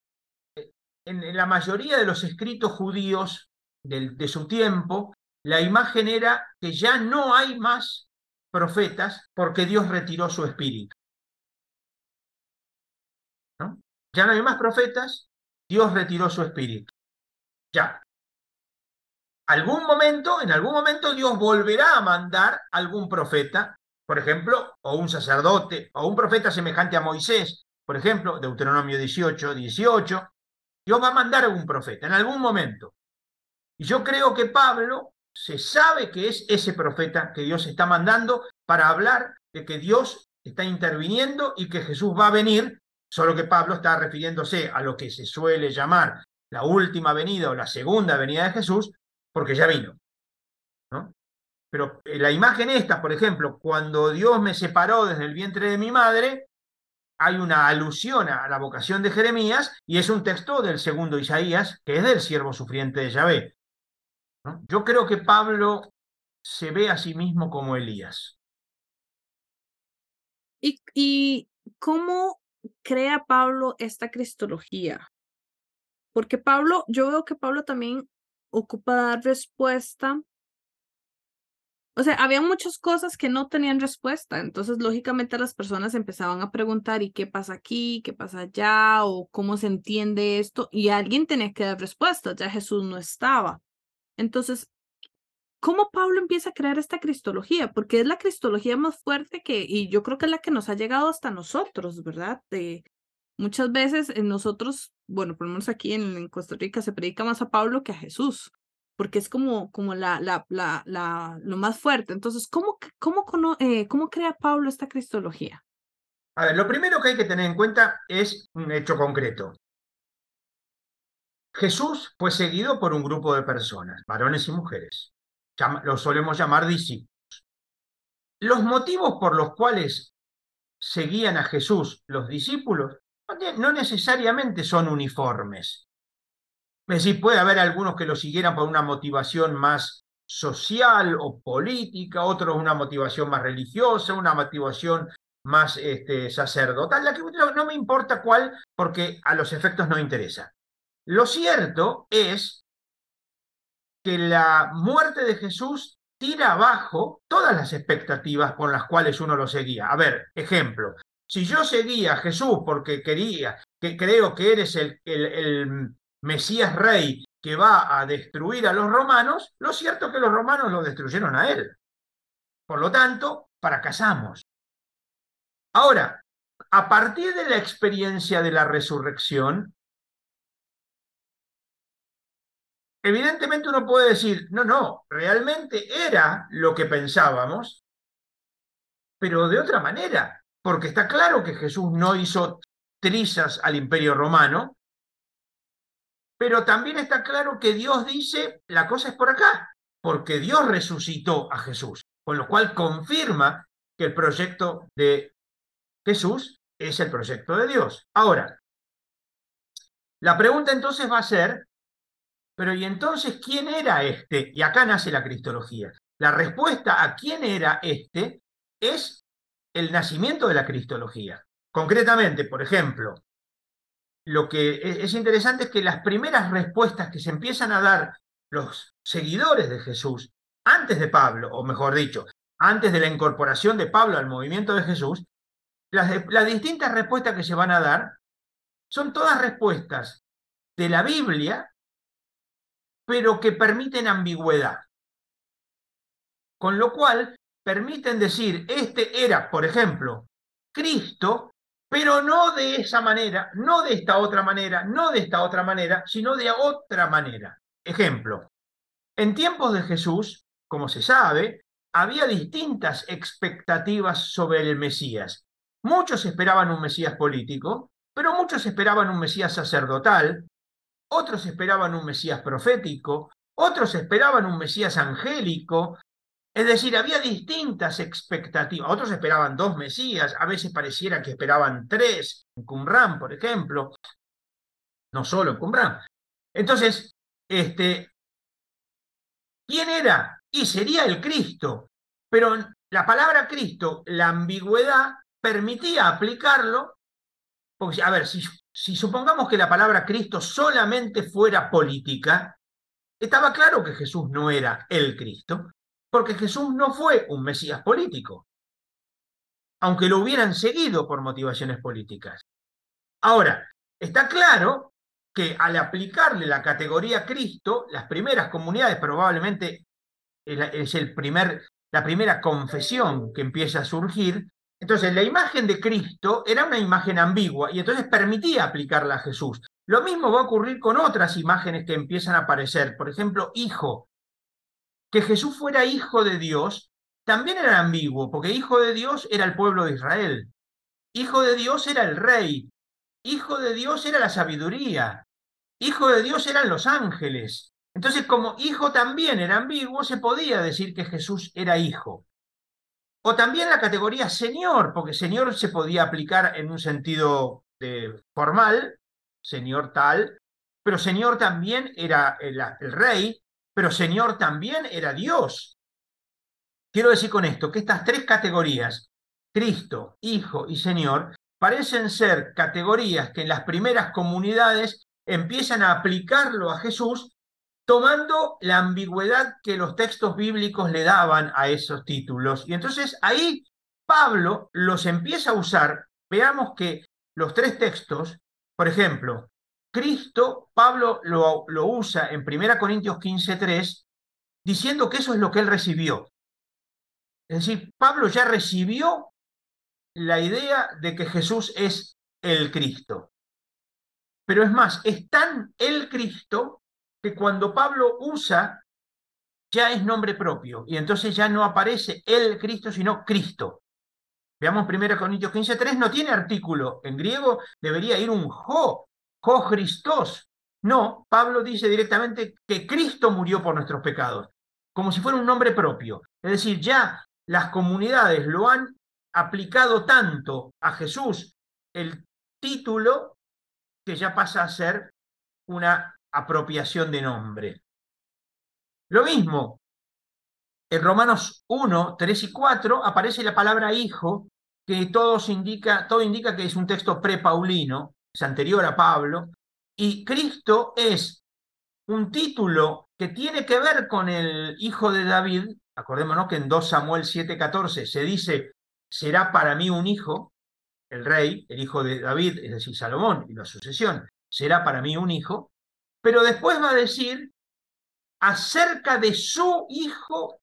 en, la mayoría de los escritos judíos de, su tiempo, la imagen era que ya no hay más profetas porque Dios retiró su espíritu. Ya no hay más profetas, Dios retiró su espíritu. Ya. Algún momento, en algún momento Dios volverá a mandar algún profeta por ejemplo, o un sacerdote, o un profeta semejante a Moisés, por ejemplo, Deuteronomio 18, 18, Dios va a mandar a un profeta en algún momento. Y yo creo que Pablo se sabe que es ese profeta que Dios está mandando para hablar de que Dios está interviniendo y que Jesús va a venir, solo que Pablo está refiriéndose a lo que se suele llamar la última venida o la segunda venida de Jesús, porque ya vino. ¿no? Pero eh, la imagen esta, por ejemplo, cuando Dios me separó desde el vientre de mi madre, hay una alusión a la vocación de Jeremías y es un texto del segundo Isaías, que es del siervo sufriente de Yahvé. Yo creo que Pablo se ve a sí mismo como Elías. ¿Y, y cómo crea Pablo esta cristología? Porque Pablo, yo veo que Pablo también ocupa dar respuesta o sea, había muchas cosas que no tenían respuesta, entonces lógicamente las personas empezaban a preguntar, ¿y qué pasa aquí? ¿Qué pasa allá? ¿O cómo se entiende esto? Y alguien tenía que dar respuestas, ya Jesús no estaba. Entonces, ¿cómo Pablo empieza a crear esta cristología? Porque es la cristología más fuerte que, y yo creo que es la que nos ha llegado hasta nosotros, ¿verdad? De, muchas veces nosotros bueno, por lo menos aquí en, Costa Rica se predica más a Pablo que a Jesús, porque es como, como la, la, la, la lo más fuerte. Entonces, ¿cómo, cómo, eh, ¿cómo crea Pablo esta cristología? A ver, lo primero que hay que tener en cuenta es un hecho concreto. Jesús fue seguido por un grupo de personas, varones y mujeres. Lo solemos llamar discípulos. Los motivos por los cuales seguían a Jesús los discípulos no necesariamente son uniformes. Es decir, puede haber algunos que lo siguieran por una motivación más social o política, otros una motivación más religiosa, una motivación más este, sacerdotal, no me importa cuál, porque a los efectos no interesa. Lo cierto es que la muerte de Jesús tira abajo todas las expectativas con las cuales uno lo seguía. A ver, ejemplo, si yo seguía a Jesús porque quería, que creo que eres el, el, Mesías rey que va a destruir a los romanos, lo cierto es que los romanos lo destruyeron a él. Por lo tanto, fracasamos. Ahora, a partir de la experiencia de la resurrección, evidentemente uno puede decir, no, no, realmente era lo que pensábamos, pero de otra manera, porque está claro que Jesús no hizo trizas al imperio romano, pero también está claro que Dios dice, la cosa es por acá, porque Dios resucitó a Jesús, con lo cual confirma que el proyecto de Jesús es el proyecto de Dios. Ahora, la pregunta entonces va a ser, pero ¿y entonces quién era este? Y acá nace la cristología. La respuesta a quién era este es el nacimiento de la cristología. Concretamente, por ejemplo, lo que e-, es interesante es que las primeras respuestas que se empiezan a dar los seguidores de Jesús antes de Pablo, o mejor dicho, antes de la incorporación de Pablo al movimiento de Jesús, las, las distintas respuestas que se van a dar son todas respuestas de la Biblia pero que permiten ambigüedad. Con lo cual, permiten decir, este era, por ejemplo, Cristo, pero no de esa manera, no de esta otra manera, no de esta otra manera, sino de otra manera. Ejemplo, en tiempos de Jesús, como se sabe, había distintas expectativas sobre el Mesías. Muchos esperaban un Mesías político, pero muchos esperaban un Mesías sacerdotal, otros esperaban un Mesías profético, otros esperaban un Mesías angélico, es decir, había distintas expectativas. Otros esperaban dos Mesías, a veces pareciera que esperaban tres, en Qumran, por ejemplo, no solo en Qumran. Entonces, este, ¿quién era? Y sería el Cristo. Pero la palabra Cristo, la ambigüedad, permitía aplicarlo, porque, a ver, si si supongamos que la palabra Cristo solamente fuera política, estaba claro que Jesús no era el Cristo, porque Jesús no fue un Mesías político, aunque lo hubieran seguido por motivaciones políticas. Ahora, está claro que al aplicarle la categoría Cristo, las primeras comunidades probablemente es el primer, la primera confesión que empieza a surgir, entonces, la imagen de Cristo era una imagen ambigua y entonces permitía aplicarla a Jesús. Lo mismo va a ocurrir con otras imágenes que empiezan a aparecer. Por ejemplo, hijo. Que Jesús fuera hijo de Dios también era ambiguo, porque hijo de Dios era el pueblo de Israel. Hijo de Dios era el rey. Hijo de Dios era la sabiduría. Hijo de Dios eran los ángeles. Entonces, como hijo también era ambiguo, se podía decir que Jesús era hijo. O también la categoría señor, porque señor se podía aplicar en un sentido de formal, señor tal, pero señor también era el rey, pero señor también era Dios. Quiero decir con esto que estas tres categorías, Cristo, Hijo y Señor, parecen ser categorías que en las primeras comunidades empiezan a aplicarlo a Jesús tomando la ambigüedad que los textos bíblicos le daban a esos títulos. Y entonces ahí Pablo los empieza a usar. Veamos que los tres textos, por ejemplo, Cristo, Pablo lo, usa en 1 Corintios 15.3, diciendo que eso es lo que él recibió. Es decir, Pablo ya recibió la idea de que Jesús es el Cristo. Pero es más, es tan el Cristo que cuando Pablo usa, ya es nombre propio. Y entonces ya no aparece el Cristo, sino Cristo. Veamos 1 Corintios 15.3, no tiene artículo. En griego debería ir un jo, Christos. No, Pablo dice directamente que Cristo murió por nuestros pecados, como si fuera un nombre propio. Es decir, ya las comunidades lo han aplicado tanto a Jesús el título que ya pasa a ser una apropiación de nombre. Lo mismo, en Romanos 1, 3 y 4 aparece la palabra hijo, que indica, todo indica que es un texto pre-paulino, es anterior a Pablo, y Cristo es un título que tiene que ver con el hijo de David. Acordémonos que en 2 Samuel 7, 14 se dice, será para mí un hijo, el rey, el hijo de David, es decir, Salomón y la sucesión, será para mí un hijo, pero después va a decir acerca de su hijo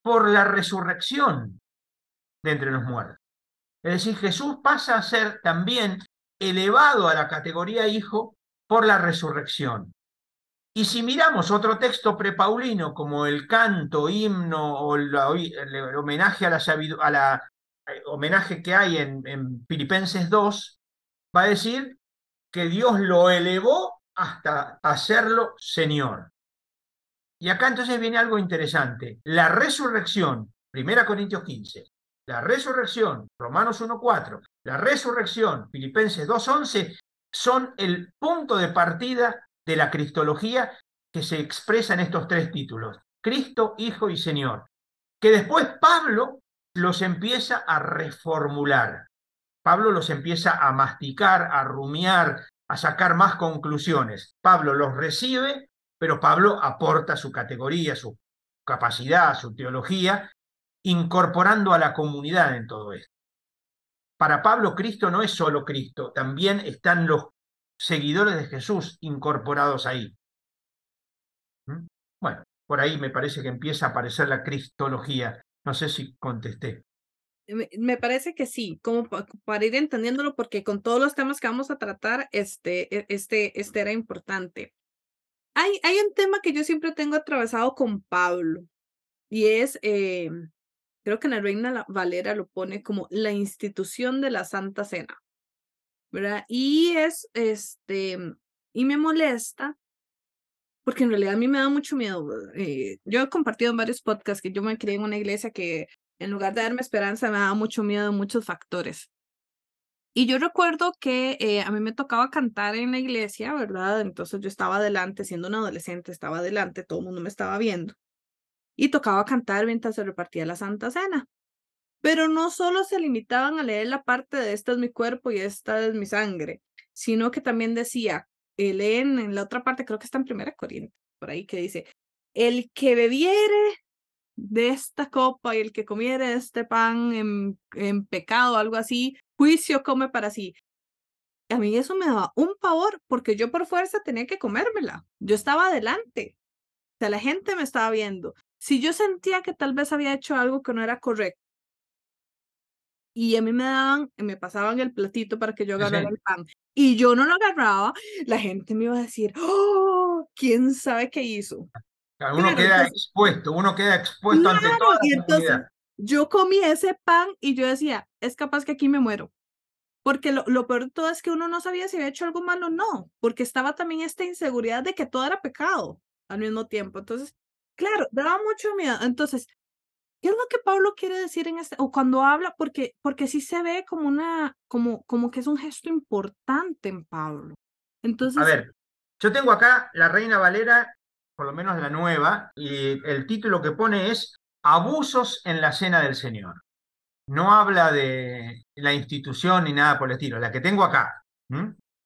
por la resurrección de entre los muertos. Es decir, Jesús pasa a ser también elevado a la categoría hijo por la resurrección. Y si miramos otro texto prepaulino como el canto, himno o el, homenaje a la, eh, homenaje que hay en, en Filipenses 2, va a decir que Dios lo elevó hasta hacerlo Señor. Y acá entonces viene algo interesante. La resurrección, 1 Corintios 15, la resurrección, Romanos 1.4, la resurrección, Filipenses 2.11, son el punto de partida de la cristología que se expresa en estos tres títulos, Cristo, Hijo y Señor, que después Pablo los empieza a reformular. Pablo los empieza a masticar, a rumiar, a sacar más conclusiones. Pablo los recibe pero Pablo aporta su categoría, su capacidad, su teología, incorporando a la comunidad en todo esto. Para Pablo, Cristo no es solo Cristo, también están los seguidores de Jesús incorporados ahí. ¿Mm? Bueno, por ahí me parece que empieza a aparecer la cristología. No sé si contesté. Me parece que sí, como para ir entendiéndolo, porque con todos los temas que vamos a tratar, este, e, este, este era importante. Hay, hay un tema que yo siempre tengo atravesado con Pablo y es, eh, creo que la Reina Valera lo pone como la institución de la Santa Cena, ¿verdad? Y es, este, y me molesta porque en realidad a mí me da mucho miedo. Eh, yo he compartido en varios podcasts que yo me crié en una iglesia que en lugar de darme esperanza me da mucho miedo muchos factores. Y yo recuerdo que eh, a mí me tocaba cantar en la iglesia, ¿verdad? Entonces yo estaba adelante, siendo un adolescente, estaba adelante, todo el mundo me estaba viendo. Y tocaba cantar mientras se repartía la Santa Cena. Pero no solo se limitaban a leer la parte de esta es mi cuerpo y esta es mi sangre, sino que también decía, eh, leen en la otra parte, creo que está en Primera Corriente, por ahí que dice, el que bebiere de esta copa y el que comiere este pan en, en pecado, algo así, juicio come para sí. A mí eso me daba un pavor porque yo por fuerza tenía que comérmela. Yo estaba adelante. O sea, la gente me estaba viendo. Si yo sentía que tal vez había hecho algo que no era correcto y a mí me daban, me pasaban el platito para que yo agarrara el pan y yo no lo agarraba, la gente me iba a decir, oh, quién sabe qué hizo. Uno queda expuesto, uno queda expuesto ante toda la y entonces, Yo comí ese pan y yo decía, es capaz que aquí me muero. Porque lo, lo, peor de todo es que uno no sabía si había hecho algo malo o no, porque estaba también esta inseguridad de que todo era pecado al mismo tiempo. Entonces, claro, daba mucho miedo. Entonces, ¿qué es lo que Pablo quiere decir en este, o cuando habla? Porque, porque sí se ve como una, como, como que es un gesto importante en Pablo. Entonces. A ver, yo tengo acá la Reina Valera por lo menos la nueva, y el título que pone es Abusos en la Cena del Señor. No habla de la institución ni nada por el estilo, la que tengo acá.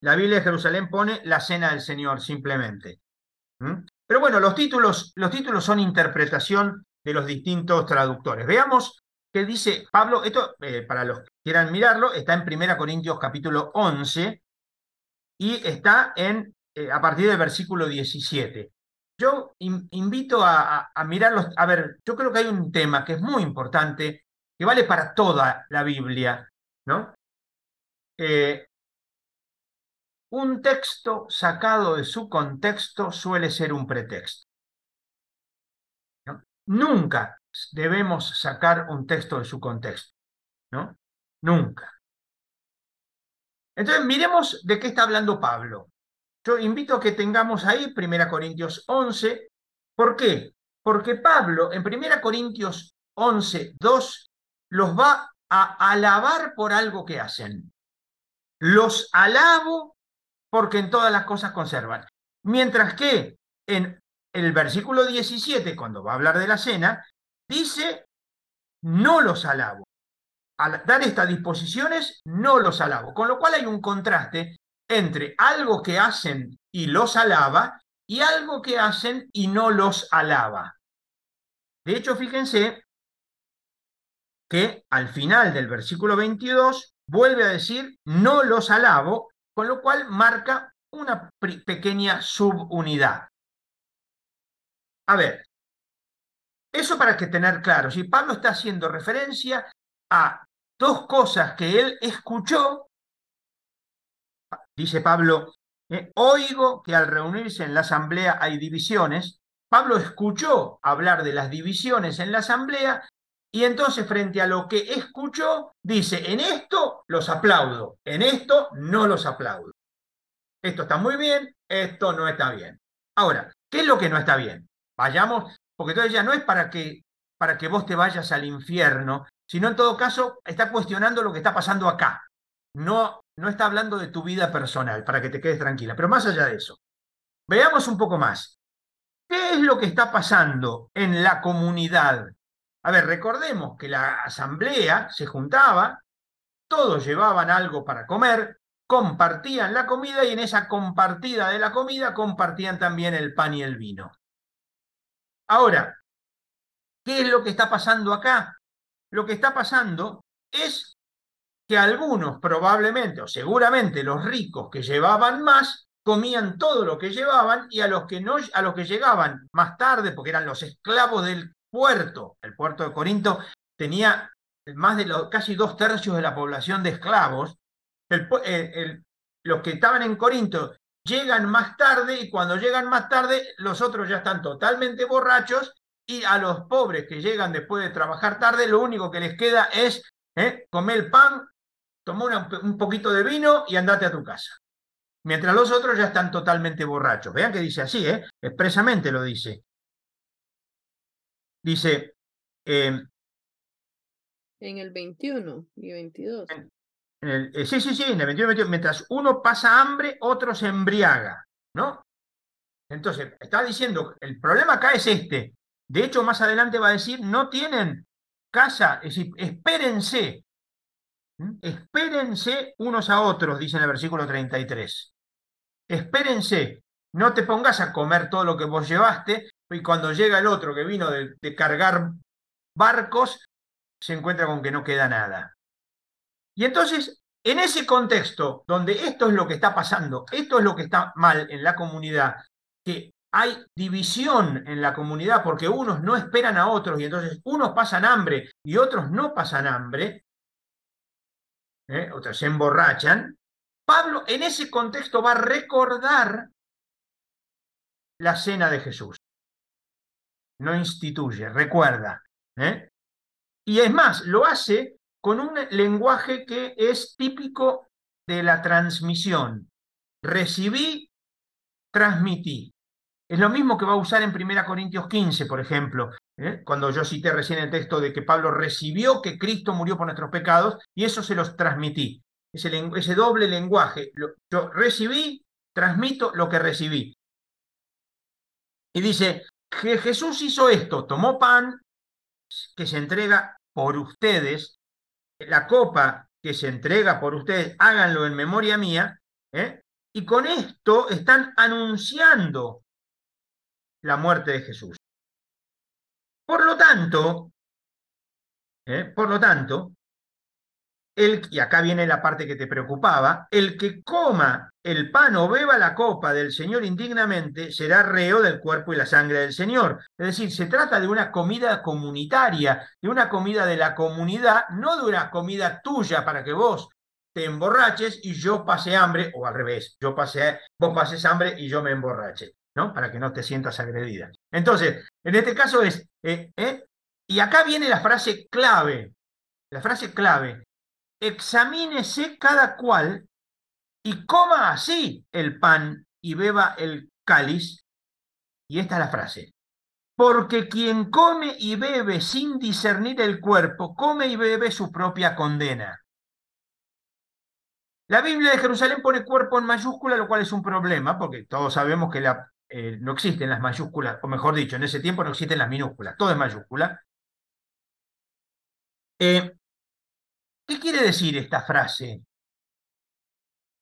La Biblia de Jerusalén pone la Cena del Señor simplemente. Pero bueno, los títulos, los títulos son interpretación de los distintos traductores. Veamos qué dice Pablo. Esto, eh, para los que quieran mirarlo, está en 1 Corintios capítulo 11 y está en, eh, a partir del versículo 17 yo invito a, mirarlos. A ver, yo creo que hay un tema que es muy importante, que vale para toda la Biblia, ¿no? Eh, un texto sacado de su contexto suele ser un pretexto. Nunca debemos sacar un texto de su contexto, ¿no? Nunca. Entonces, miremos de qué está hablando Pablo. Yo invito a que tengamos ahí 1 Corintios 11. ¿Por qué? Porque Pablo en 1 Corintios 11, 2, los va a alabar por algo que hacen. Los alabo porque en todas las cosas conservan. Mientras que en el versículo 17, cuando va a hablar de la cena, dice, no los alabo. Al dar estas disposiciones, no los alabo. Con lo cual hay un contraste entre algo que hacen y los alaba y algo que hacen y no los alaba. De hecho, fíjense que al final del versículo 22 vuelve a decir, no los alabo, con lo cual marca una pequeña subunidad. A ver, eso para que tener claro, si Pablo está haciendo referencia a dos cosas que él escuchó, dice Pablo, eh, oigo que al reunirse en la asamblea hay divisiones, Pablo escuchó hablar de las divisiones en la asamblea y entonces frente a lo que escuchó, dice, en esto los aplaudo, en esto no los aplaudo. Esto está muy bien, esto no está bien. Ahora, ¿qué es lo que no está bien? Vayamos, porque entonces ya no es para que, para que vos te vayas al infierno, sino en todo caso está cuestionando lo que está pasando acá. No, no está hablando de tu vida personal, para que te quedes tranquila. Pero más allá de eso, veamos un poco más. ¿Qué es lo que está pasando en la comunidad? A ver, recordemos que la asamblea se juntaba, todos llevaban algo para comer, compartían la comida y en esa compartida de la comida compartían también el pan y el vino. Ahora, ¿qué es lo que está pasando acá? Lo que está pasando es que algunos probablemente o seguramente los ricos que llevaban más comían todo lo que llevaban y a los que no a los que llegaban más tarde porque eran los esclavos del puerto, el puerto de Corinto tenía más de casi dos tercios de la población de esclavos. Eh, los que estaban en Corinto llegan más tarde y cuando llegan más tarde los otros ya están totalmente borrachos y a los pobres que llegan después de trabajar tarde lo único que les queda es ¿eh? comer el pan, tomar un poquito de vino y andate a tu casa. Mientras los otros ya están totalmente borrachos. Vean que dice así, ¿eh? expresamente lo dice. Dice... Eh, en el 21 y 22. Eh, sí, sí, sí, en el 21, mientras uno pasa hambre, otro se embriaga, ¿no? Entonces, está diciendo, el problema acá es este. De hecho, más adelante va a decir, no tienen casa, es decir, espérense, espérense unos a otros, dice en el versículo 33. Espérense, no te pongas a comer todo lo que vos llevaste y cuando llega el otro que vino de cargar barcos, se encuentra con que no queda nada. Y entonces, en ese contexto donde esto es lo que está pasando, esto es lo que está mal en la comunidad, que hay división en la comunidad porque unos no esperan a otros y entonces unos pasan hambre y otros no pasan hambre, ¿eh? otros se emborrachan, Pablo en ese contexto va a recordar la cena de Jesús. No instituye, recuerda. ¿eh? Y es más, lo hace con un lenguaje que es típico de la transmisión. Recibí, transmití. Es lo mismo que va a usar en 1 Corintios 15, por ejemplo, ¿eh? cuando yo cité recién el texto de que Pablo recibió que Cristo murió por nuestros pecados y eso se los transmití. Ese, ese doble lenguaje. Yo recibí, transmito lo que recibí. Y dice, que Jesús hizo esto, tomó pan que se entrega por ustedes, la copa que se entrega por ustedes, háganlo en memoria mía, ¿eh? y con esto están anunciando la muerte de Jesús. Por lo tanto, ¿eh? por lo tanto, el, y acá viene la parte que te preocupaba, el que coma el pan o beba la copa del Señor indignamente será reo del cuerpo y la sangre del Señor. Es decir, se trata de una comida comunitaria, de una comida de la comunidad, no de una comida tuya para que vos te emborraches y yo pase hambre, o al revés, yo pase, vos pases hambre y yo me emborrache, ¿no? Para que no te sientas agredida. Entonces, en este caso es, eh, eh, y acá viene la frase clave, la frase clave, examínese cada cual y coma así el pan y beba el cáliz. Y esta es la frase. Porque quien come y bebe sin discernir el cuerpo, come y bebe su propia condena. La Biblia de Jerusalén pone cuerpo en mayúscula, lo cual es un problema, porque todos sabemos que la, eh, no existen las mayúsculas, o mejor dicho, en ese tiempo no existen las minúsculas, todo es mayúscula. Eh, ¿Qué quiere decir esta frase?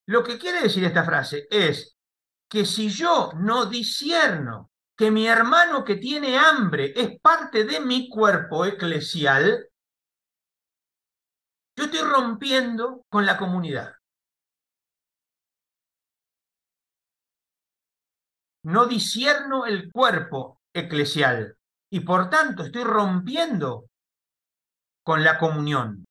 Lo que quiere decir esta frase es que si yo no disierno que mi hermano que tiene hambre es parte de mi cuerpo eclesial, yo estoy rompiendo con la comunidad. No disierno el cuerpo eclesial y por tanto estoy rompiendo con la comunión.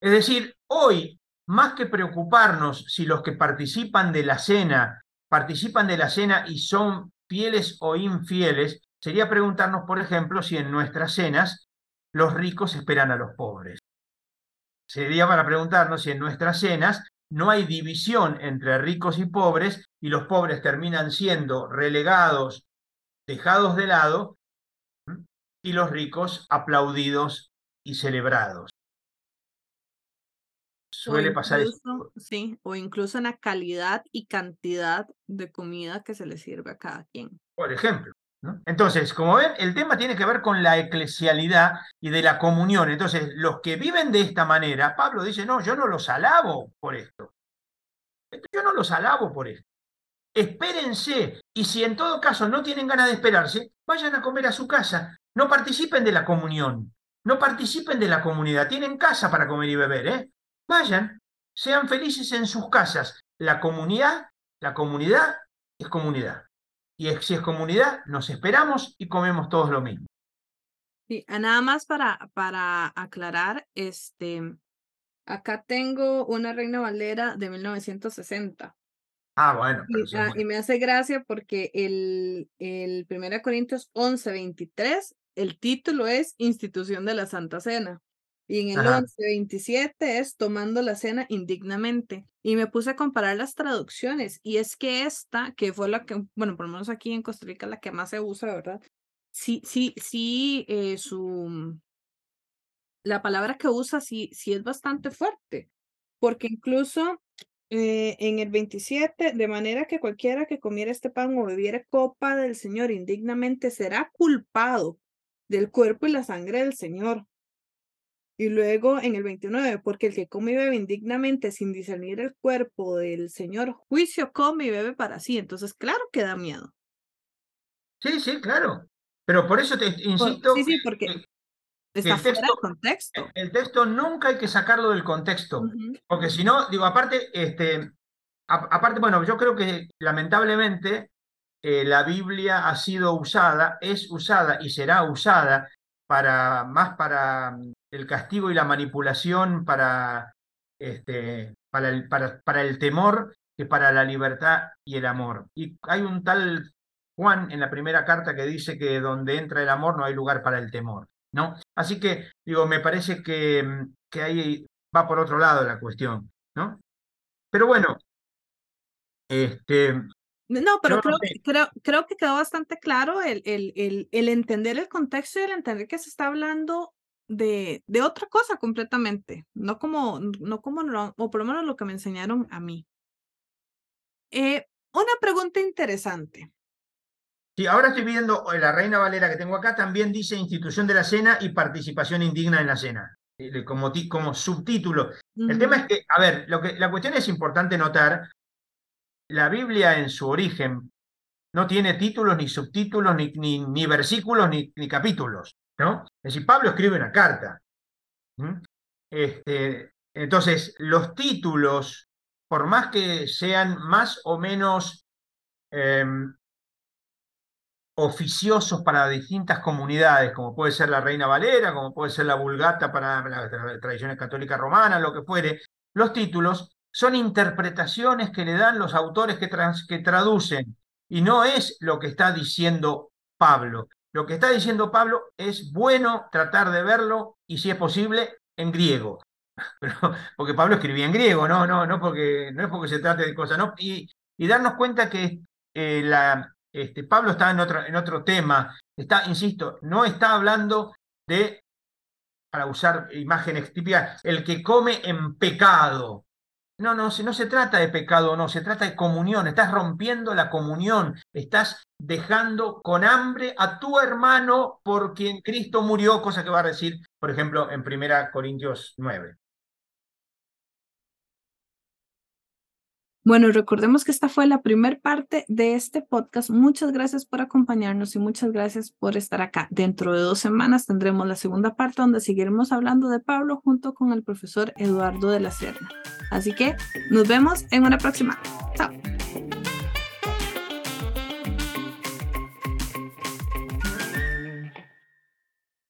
Es decir, hoy, más que preocuparnos si los que participan de la cena participan de la cena y son fieles o infieles, sería preguntarnos, por ejemplo, si en nuestras cenas los ricos esperan a los pobres. Sería para preguntarnos si en nuestras cenas no hay división entre ricos y pobres y los pobres terminan siendo relegados, dejados de lado, y los ricos aplaudidos y celebrados. Suele pasar eso. Sí, o incluso en la calidad y cantidad de comida que se le sirve a cada quien. Por ejemplo. Entonces, como ven, el tema tiene que ver con la eclesialidad y de la comunión. Entonces, los que viven de esta manera, Pablo dice, no, yo no los alabo por esto. Yo no los alabo por esto. Espérense, y si en todo caso no tienen ganas de esperarse, vayan a comer a su casa. No participen de la comunión, no participen de la comunidad. Tienen casa para comer y beber, ¿eh? Vayan, sean felices en sus casas. La comunidad, la comunidad es comunidad. Y si es comunidad, nos esperamos y comemos todos lo mismo. Sí, nada más para, para aclarar, este, acá tengo una Reina Valera de 1960. Ah, bueno. Ah, y, me hace gracia porque el, el 1 Corintios 11, 23, el título es Institución de la Santa Cena. Y en el 1127 es tomando la cena indignamente. Y me puse a comparar las traducciones. Y es que esta, que fue la que, bueno, por lo menos aquí en Costa Rica, la que más se usa, ¿verdad? Sí, sí, sí, eh, su. La palabra que usa sí, sí es bastante fuerte. Porque incluso eh, en el 27, de manera que cualquiera que comiera este pan o bebiera copa del Señor indignamente será culpado del cuerpo y la sangre del Señor. Y luego en el 29, porque el que come y bebe indignamente sin discernir el cuerpo del Señor, juicio come y bebe para sí. Entonces, claro que da miedo. Sí, sí, claro. Pero por eso te insisto. sí, sí, porque está fuera del contexto. El texto nunca hay que sacarlo del contexto. Porque si no, digo, aparte, este, aparte, bueno, yo creo que lamentablemente eh, la Biblia ha sido usada, es usada y será usada para más para el castigo y la manipulación para, este, para, el, para, para el temor que para la libertad y el amor. Y hay un tal Juan en la primera carta que dice que donde entra el amor no hay lugar para el temor. ¿no? Así que, digo, me parece que, que ahí va por otro lado la cuestión, ¿no? Pero bueno, este, no, pero creo, creo, creo, que quedó bastante claro el, el, el, el, entender el contexto y el entender que se está hablando de, de otra cosa completamente, no como, no como, o por lo menos lo que me enseñaron a mí. Eh, una pregunta interesante. Sí, ahora estoy viendo eh, la Reina Valera que tengo acá, también dice institución de la cena y participación indigna en la cena, eh, como, como subtítulo. El tema es que, a ver, lo que, la cuestión es importante notar, la Biblia en su origen no tiene títulos, ni subtítulos, ni, ni, ni versículos, ni, ni capítulos. ¿No? Es decir, Pablo escribe una carta. Este, entonces, los títulos, por más que sean más o menos em, oficiosos para distintas comunidades, como puede ser la Reina Valera, como puede ser la Vulgata para las tradiciones católicas romanas, lo que fuere, los títulos son interpretaciones que le dan los autores que, que traducen y no es lo que está diciendo Pablo. Lo que está diciendo Pablo es bueno tratar de verlo y si es posible en griego. porque Pablo escribía en griego, no, no, no, porque, no es porque se trate de cosas. Y, darnos cuenta que eh, este, Pablo está en otro, en otro tema, está, insisto, no está hablando de, para usar imágenes típicas, el que come en pecado. No, no, no se trata de pecado, no, se trata de comunión, estás rompiendo la comunión, estás dejando con hambre a tu hermano por quien Cristo murió, cosa que va a decir, por ejemplo, en 1 Corintios 9. Bueno, recordemos que esta fue la primera parte de este podcast. Muchas gracias por acompañarnos y muchas gracias por estar acá. Dentro de dos semanas tendremos la segunda parte donde seguiremos hablando de Pablo junto con el profesor Eduardo de la Serna. Así que nos vemos en una próxima. Chao.